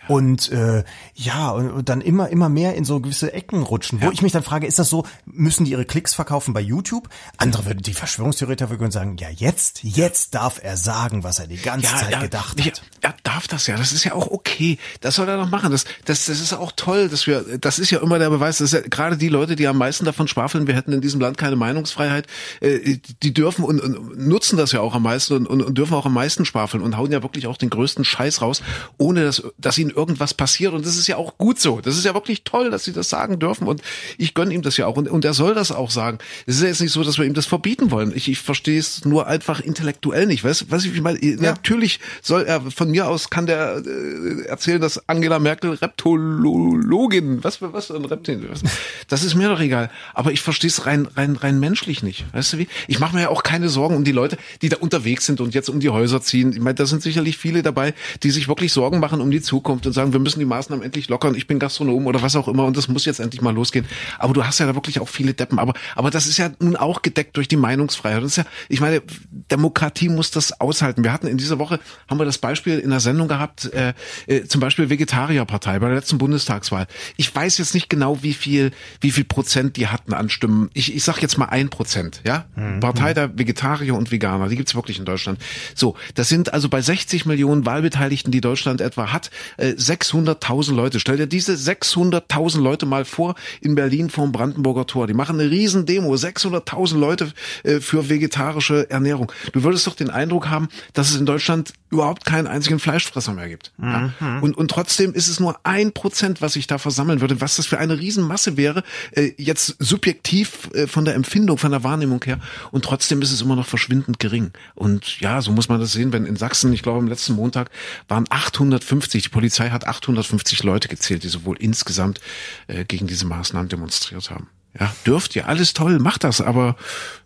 Und äh, ja, und dann immer, immer mehr in so gewisse Ecken rutschen. Wo ich mich dann frage, ist das so, müssen die ihre Klicks verkaufen bei YouTube? Andere würden, die Verschwörungstheoretiker würden sagen, ja jetzt, jetzt darf er sagen, was er die ganze Zeit gedacht ja, hat. Er darf das ja. Das ist ja auch okay. Das soll er doch machen. Das, das, das ist auch toll, dass wir, das ist ja immer der Beweis, dass ja gerade die Leute, die am meisten davon schwafeln, wir hätten in diesem Land keine Meinungsfreiheit, äh, die dürfen und, und nutzen das ja auch am meisten und, und, und dürfen auch am meisten schwafeln und hauen ja wirklich auch den größten Scheiß raus, ohne dass, dass ihnen irgendwas passiert. Und das ist ja auch gut so. Das ist ja wirklich toll, dass sie das sagen dürfen. Und ich gönne ihm das ja auch. Und, und er soll das auch sagen. Es ist ja jetzt nicht so, dass wir ihm das verbieten wollen. Ich, ich verstehe es nur einfach intellektuell nicht. Weißt du, was ich meine? Natürlich soll er, von mir aus kann der äh, erzählen, dass Angela Merkel Reptologin, was für was für ein Reptil, was, das ist mir doch egal. Aber ich verstehe es rein, rein, rein menschlich nicht. Weißt du wie? Ich mache mir ja auch keine Sorgen um die Leute, die da unterwegs sind und jetzt um die Häuser ziehen. Ich meine, da sind sicherlich viele dabei, die sich wirklich Sorgen machen um die Zukunft und sagen, wir müssen die Maßnahmen endlich lockern. Ich bin Gastronom oder was auch immer und das muss jetzt endlich mal losgehen. Aber du hast ja da wirklich auch viele Deppen. Aber, aber das ist ja nun auch gedeckt durch die Meinungsfreiheit. Das ist ja, ich meine, Demokratie muss das aushalten. Wir hatten in dieser Woche, haben wir das Beispiel in der Sendung gehabt, äh, äh, zum Beispiel Vegetarierpartei bei der letzten Bundestagswahl. Ich weiß jetzt nicht genau, wie viel, wie viel Prozent die hatten an Stimmen. Ich, ich sag jetzt mal ein Prozent, ja? Partei der Vegetarier und Veganer, die gibt's wirklich in Deutschland. So, das sind also bei 60 Millionen Wahlbeteiligten, die Deutschland etwa hat, äh, 600.000 Leute. Stell dir diese 600.000 Leute mal vor in Berlin vorm Brandenburger Tor. Die machen eine riesen Demo, 600.000 Leute äh, für vegetarische Ernährung. Du würdest doch den Eindruck haben, dass es in Deutschland überhaupt keinen einzigen Fleischfresser mehr gibt. Ja? Und, und trotzdem ist es nur ein Prozent, was sich da versammeln würde. Was das für eine Riesenmasse wäre, äh, jetzt subjektiv äh, von der Empfindung, von der Wahrnehmung her. Und trotzdem ist es immer noch verschwindend gering. Und ja, so muss man das sehen, wenn in Sachsen, ich glaube am letzten Montag waren 850, die Polizei hat 850 Leute gezählt, die sowohl insgesamt äh, gegen diese Maßnahmen demonstriert haben. Ja, dürft ihr, alles toll, macht das, aber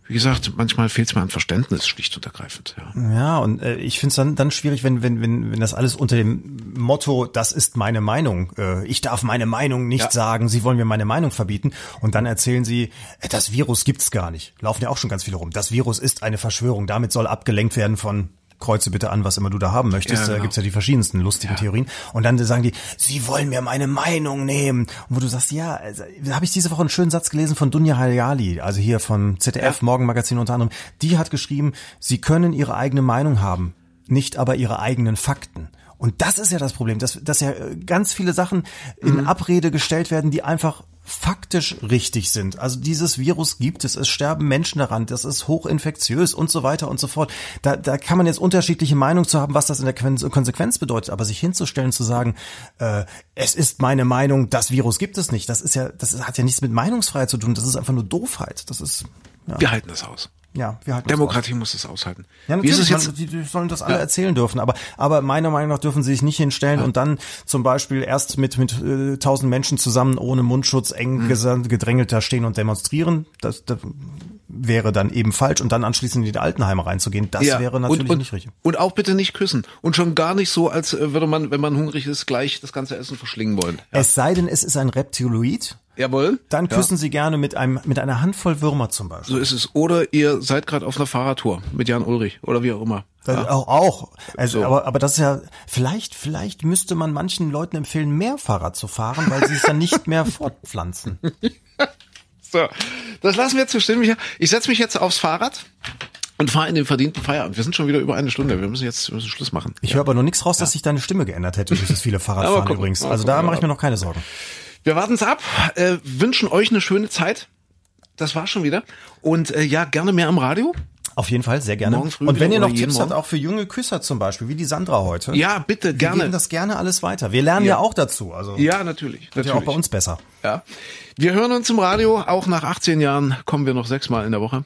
wie gesagt, manchmal fehlt es mir an Verständnis, schlicht und ergreifend. Ja. Ja, und äh, ich finde es dann, dann schwierig, wenn, wenn, wenn, wenn das alles unter dem Motto, das ist meine Meinung, äh, ich darf meine Meinung nicht Ja. sagen, Sie wollen mir meine Meinung verbieten und dann erzählen Sie, äh, das Virus gibt's gar nicht. Laufen ja auch schon ganz viele rum. Das Virus ist eine Verschwörung, damit soll abgelenkt werden von Kreuze bitte an, was immer du da haben möchtest. Ja, Da genau. gibt's ja die verschiedensten lustigen Theorien. Und dann sagen die, sie wollen mir meine Meinung nehmen. Und wo du sagst, ja, also, da habe ich diese Woche einen schönen Satz gelesen von Dunja Hayali, also hier vom ZDF Morgenmagazin unter anderem. Die hat geschrieben, sie können ihre eigene Meinung haben, nicht aber ihre eigenen Fakten. Und das ist ja das Problem, dass, dass ja äh, ganz viele Sachen in Abrede gestellt werden, die einfach faktisch richtig sind. Also dieses Virus gibt es, es sterben Menschen daran, das ist hochinfektiös und so weiter und so fort. Da, da kann man jetzt unterschiedliche Meinungen zu haben, was das in der Quen- Konsequenz bedeutet, aber sich hinzustellen, zu sagen, äh, es ist meine Meinung, das Virus gibt es nicht, das ist ja, das hat ja nichts mit Meinungsfreiheit zu tun, das ist einfach nur Doofheit. Das ist, ja, Wir halten das aus. Ja wir halten das. Demokratie muss das aushalten. Ja, Wie ist natürlich, es jetzt? man, die, sollen das alle erzählen dürfen, aber, aber meiner Meinung nach dürfen sie sich nicht hinstellen und dann zum Beispiel erst mit, mit äh, tausend Menschen zusammen ohne Mundschutz eng mhm. gedrängelt da stehen und demonstrieren. Das, das wäre dann eben falsch und dann anschließend in die Altenheime reinzugehen. Das Ja, wäre natürlich und, und, nicht richtig. Und auch bitte nicht küssen. Und schon gar nicht so, als äh, würde man, wenn man hungrig ist, gleich das ganze Essen verschlingen wollen. Ja. Es sei denn, es ist ein Reptiloid, Jawohl. dann Ja. küssen sie gerne mit einem, mit einer Handvoll Würmer zum Beispiel. So ist es. Oder ihr seid gerade auf einer Fahrradtour mit Jan Ulrich oder wie auch immer. Das Auch, auch. Also, So. aber, aber das ist ja, vielleicht, vielleicht müsste man manchen Leuten empfehlen, mehr Fahrrad zu fahren, weil sie sich dann nicht mehr fortpflanzen. So, das lassen wir jetzt so stehen. Ich setze mich jetzt aufs Fahrrad und fahre in den verdienten Feierabend. Wir sind schon wieder über eine Stunde. Wir müssen jetzt wir müssen Schluss machen. Ich höre aber noch nichts raus, dass sich deine Stimme geändert hätte durch das viele Fahrradfahren übrigens. Also da mache ja. ich mir noch keine Sorgen. Wir warten es ab, äh, wünschen euch eine schöne Zeit. Das war schon wieder. Und äh, ja, gerne mehr am Radio. Auf jeden Fall, sehr gerne. Morgen früh Und wenn ihr noch Tipps habt, auch für junge Küsser zum Beispiel, wie die Sandra heute. Ja, bitte, Wir gerne. geben das gerne alles weiter. Wir lernen ja, Ja. auch dazu. Also Ja, natürlich. wird natürlich. ja auch bei uns besser. Ja. Wir hören uns im Radio. Auch nach 18 Jahren kommen wir noch sechsmal in der Woche.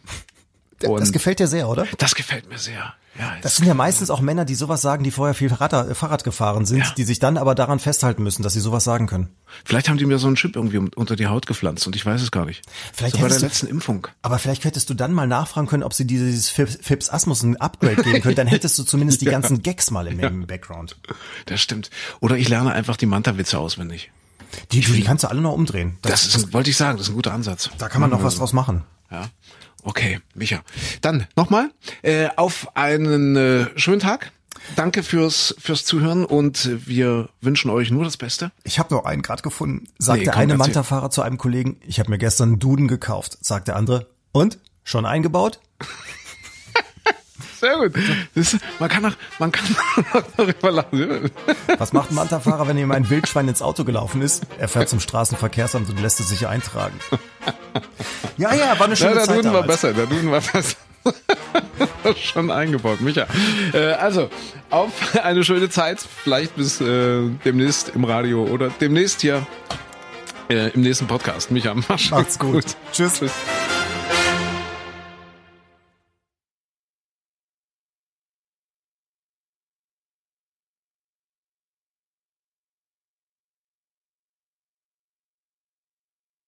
Und das gefällt dir sehr, oder? das gefällt mir sehr. Ja, Das sind ja meistens auch Männer, die sowas sagen, die vorher viel Fahrrad, äh, Fahrrad gefahren sind, Ja. die sich dann aber daran festhalten müssen, dass sie sowas sagen können. Vielleicht haben die mir so einen Chip irgendwie un- unter die Haut gepflanzt und ich weiß es gar nicht. Vielleicht so bei der du- letzten Impfung. Aber vielleicht hättest du dann mal nachfragen können, ob sie dieses Fips, Fips Asmussen Upgrade geben können. Dann hättest du zumindest die ganzen Gags mal im, im Background. Das stimmt. Oder ich lerne einfach die Manta-Witze auswendig. Die, die kannst du alle noch umdrehen. Das ist, ein, wollte ich sagen, das ist ein guter Ansatz. da kann man noch was draus machen. Ja. Okay, Micha. Dann nochmal äh, auf einen äh, schönen Tag. Danke fürs fürs Zuhören und wir wünschen euch nur das Beste. Ich habe noch einen gerade gefunden. Sagt Nee, der komm, eine. Manta-Fahrer zu einem Kollegen, ich habe mir gestern einen Duden gekauft. Sagt der andere, und? Schon eingebaut? Sehr gut. Ist- man kann auch, man kann auch darüber lachen. Was macht ein Manta-Fahrer, wenn ihm ein Wildschwein ins Auto gelaufen ist? Er fährt zum Straßenverkehrsamt und lässt es sich eintragen. Ja, ja, war eine Ja, schöne der Zeit Duden war besser. Der Duden war besser. Schon eingebaut, Micha. Äh, also, auf eine schöne Zeit. Vielleicht bis äh, demnächst im Radio oder demnächst hier äh, im nächsten Podcast. Micha, mach's Macht's gut. Tschüss. Tschüss.